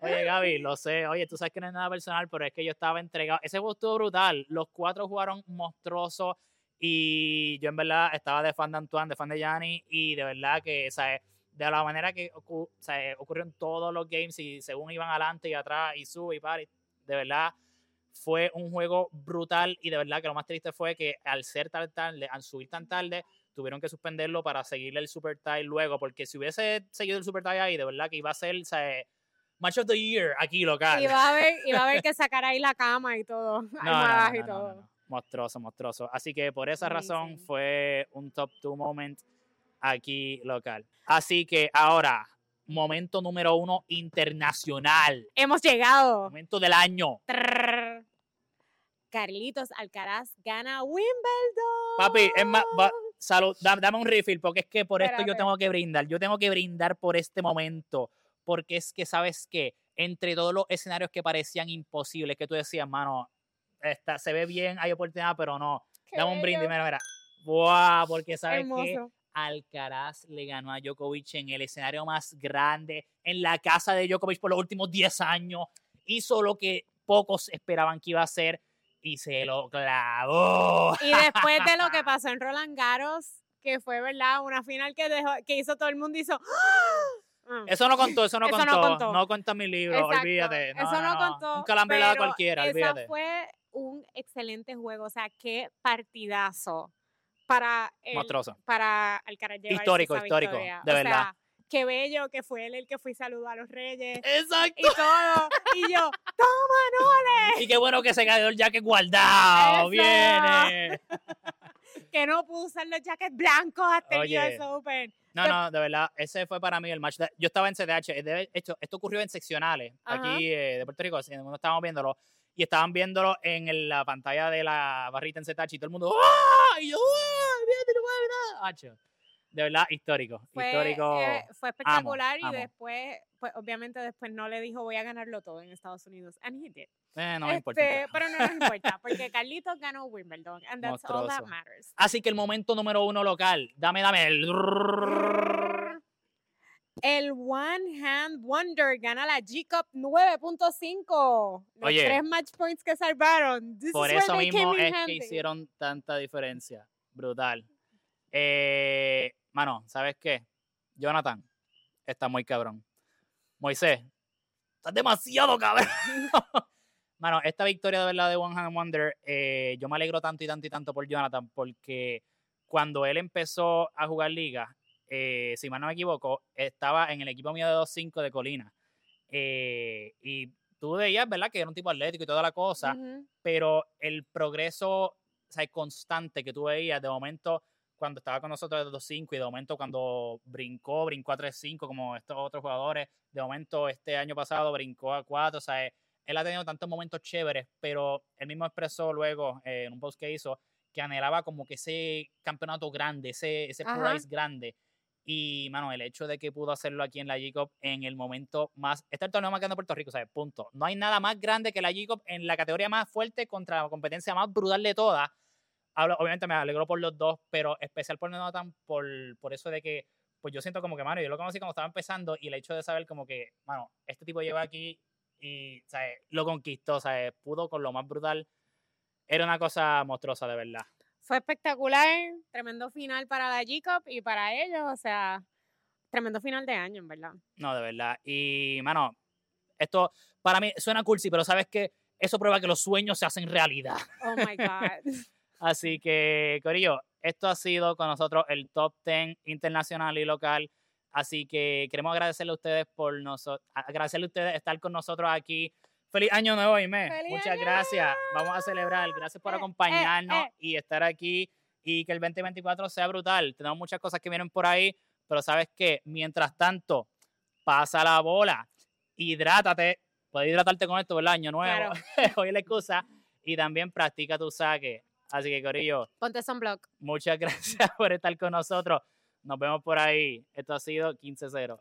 Oye, Gaby, lo sé. Oye, tú sabes que no es nada personal, pero es que yo estaba entregado. Ese juego estuvo brutal. Los cuatro jugaron monstruoso y yo en verdad estaba de fan de Antoine, de fan de Yanni y de verdad que, ¿sabes? De la manera que ocu- ¿sabes? ocurrió en todos los games y según iban adelante y atrás y sube y para, de verdad fue un juego brutal y de verdad que lo más triste fue que al ser tan tarde, al subir tan tarde, tuvieron que suspenderlo para seguirle el Super Tie luego, porque si hubiese seguido el Super Tie ahí, de verdad que iba a ser, ¿sabes? Match of the Year aquí local. Y va a haber, y va a haber que sacar ahí la cama y todo. No, no, no, y todo. Monstruoso, monstruoso. Así que por esa razón fue un top 2 moment aquí local. Así que ahora, momento número uno internacional. Hemos llegado. Momento del año. Trrr. Carlitos Alcaraz gana Wimbledon. Papi, es más, va- salud, dame, dame un refill, porque es que por esto yo tengo que brindar. Yo tengo que brindar por este momento, porque es que, ¿sabes qué? Entre todos los escenarios que parecían imposibles, que tú decías, mano, esta, se ve bien, hay oportunidad, pero no. Qué Dame un brindis, mira, mira. ¡Wow! Porque sabes que. Alcaraz le ganó a Djokovic en el escenario más grande, en la casa de Djokovic por los últimos 10 años. Hizo lo que pocos esperaban que iba a hacer y se lo clavó. Y después de lo que pasó en Roland Garros, que fue, ¿verdad? Una final que, dejó, que hizo todo el mundo, hizo... ¡Ah! Eso no contó, eso no Eso contó. no contó. en mi libro, Exacto, olvídate. No, Eso no, no, contó. Un calambre cualquiera, esa olvídate. fue un excelente juego. O sea, qué partidazo para el, Monstruoso. para Alcaraz Histórico, esa histórico, victoria. de O verdad. sea, qué bello que fue él el que fue y saludó a los reyes Exacto. y todo. y yo, toma, Nole. Y qué bueno que se quedó el jacket guardado. Eso. Viene. Que no pudo usar los jackets blancos hasta el. US Open. No, no, de verdad, ese fue para mí el match. de- yo estaba en CDH. de hecho, esto ocurrió en seccionales Ajá. aquí eh, de Puerto Rico. donde estábamos viéndolo. Y estaban viéndolo en el- la pantalla de la barrita en CTH y todo el mundo. ¡Ah! Y yo, ¡ah! Fíjate, no puede ver nada". Hacho, De verdad, histórico. Fue, histórico. eh, fue espectacular amo. y después, pues obviamente después no le dijo voy a ganarlo todo en Estados Unidos. And he did. Eh, no me importa. Este, pero no nos importa, porque Carlitos ganó Wimbledon, and that's all that Monstruoso. matters. Así que el momento número uno local. Dame, dame el. El One Hand Wonder gana la G-Cup 9.5. Los Oye. tres match points que salvaron. This Por eso mismo es que hicieron tanta diferencia. Brutal. Eh, mano, ¿sabes qué? Jonathan, está muy cabrón. Moisés, estás demasiado cabrón. mano, esta victoria de verdad de One Hand Wonder, eh, yo me alegro tanto y tanto y tanto por Jonathan, porque cuando él empezó a jugar liga, eh, si mal no me equivoco, estaba en el equipo mío de 2-5 de Colina. Eh, y tú veías, ¿verdad? Que era un tipo atlético y toda la cosa Ujú. pero el progreso o sea, constante que tú veías de momento cuando estaba con nosotros de 2-5 y de momento cuando brincó, brincó a 3-5 como estos otros jugadores, de momento este año pasado brincó a 4, o sea, él ha tenido tantos momentos chéveres, pero él mismo expresó luego eh, en un post que hizo que anhelaba como que ese campeonato grande, ese, ese Ajá. prize grande. Y, mano, el hecho de que pudo hacerlo aquí en la G-Cup en el momento más... Este es el torneo más grande de Puerto Rico, ¿sabes? Punto. No hay nada más grande que la G-Cup en la categoría más fuerte contra la competencia más brutal de todas. Hablo- obviamente me alegro por los dos, pero especial por Jonathan por, por eso de que, pues yo siento como que, mano, yo lo conocí cuando estaba empezando y el hecho de saber como que, mano, este tipo llegó aquí y, ¿sabes? Lo conquistó, ¿sabes? Pudo con lo más brutal. Era una cosa monstruosa, de verdad. Fue espectacular, tremendo final para la G-Cup y para ellos, o sea, tremendo final de año, en verdad. No, de verdad. Y, mano, esto para mí suena cursi, pero sabes que eso prueba que los sueños se hacen realidad. Oh my God. Así que, Corillo, esto ha sido con nosotros el top 10 internacional y local. Así que queremos agradecerle a ustedes por nosotros, agradecerle a ustedes estar con nosotros aquí. Feliz año nuevo, Ime. ¡Feliz Muchas año gracias. Vamos a celebrar. Gracias por Eh, eh, acompañarnos eh. y estar aquí y que el 2024 sea brutal. Tenemos muchas cosas que vienen por ahí, pero sabes que mientras tanto, pasa la bola, hidrátate. Puedes hidratarte con esto, ¿verdad? Año nuevo. Claro. Hoy la excusa. Y también practica tu saque. Así que, Corillo, Ponte sunblock. muchas gracias por estar con nosotros. Nos vemos por ahí. Esto ha sido 15-0.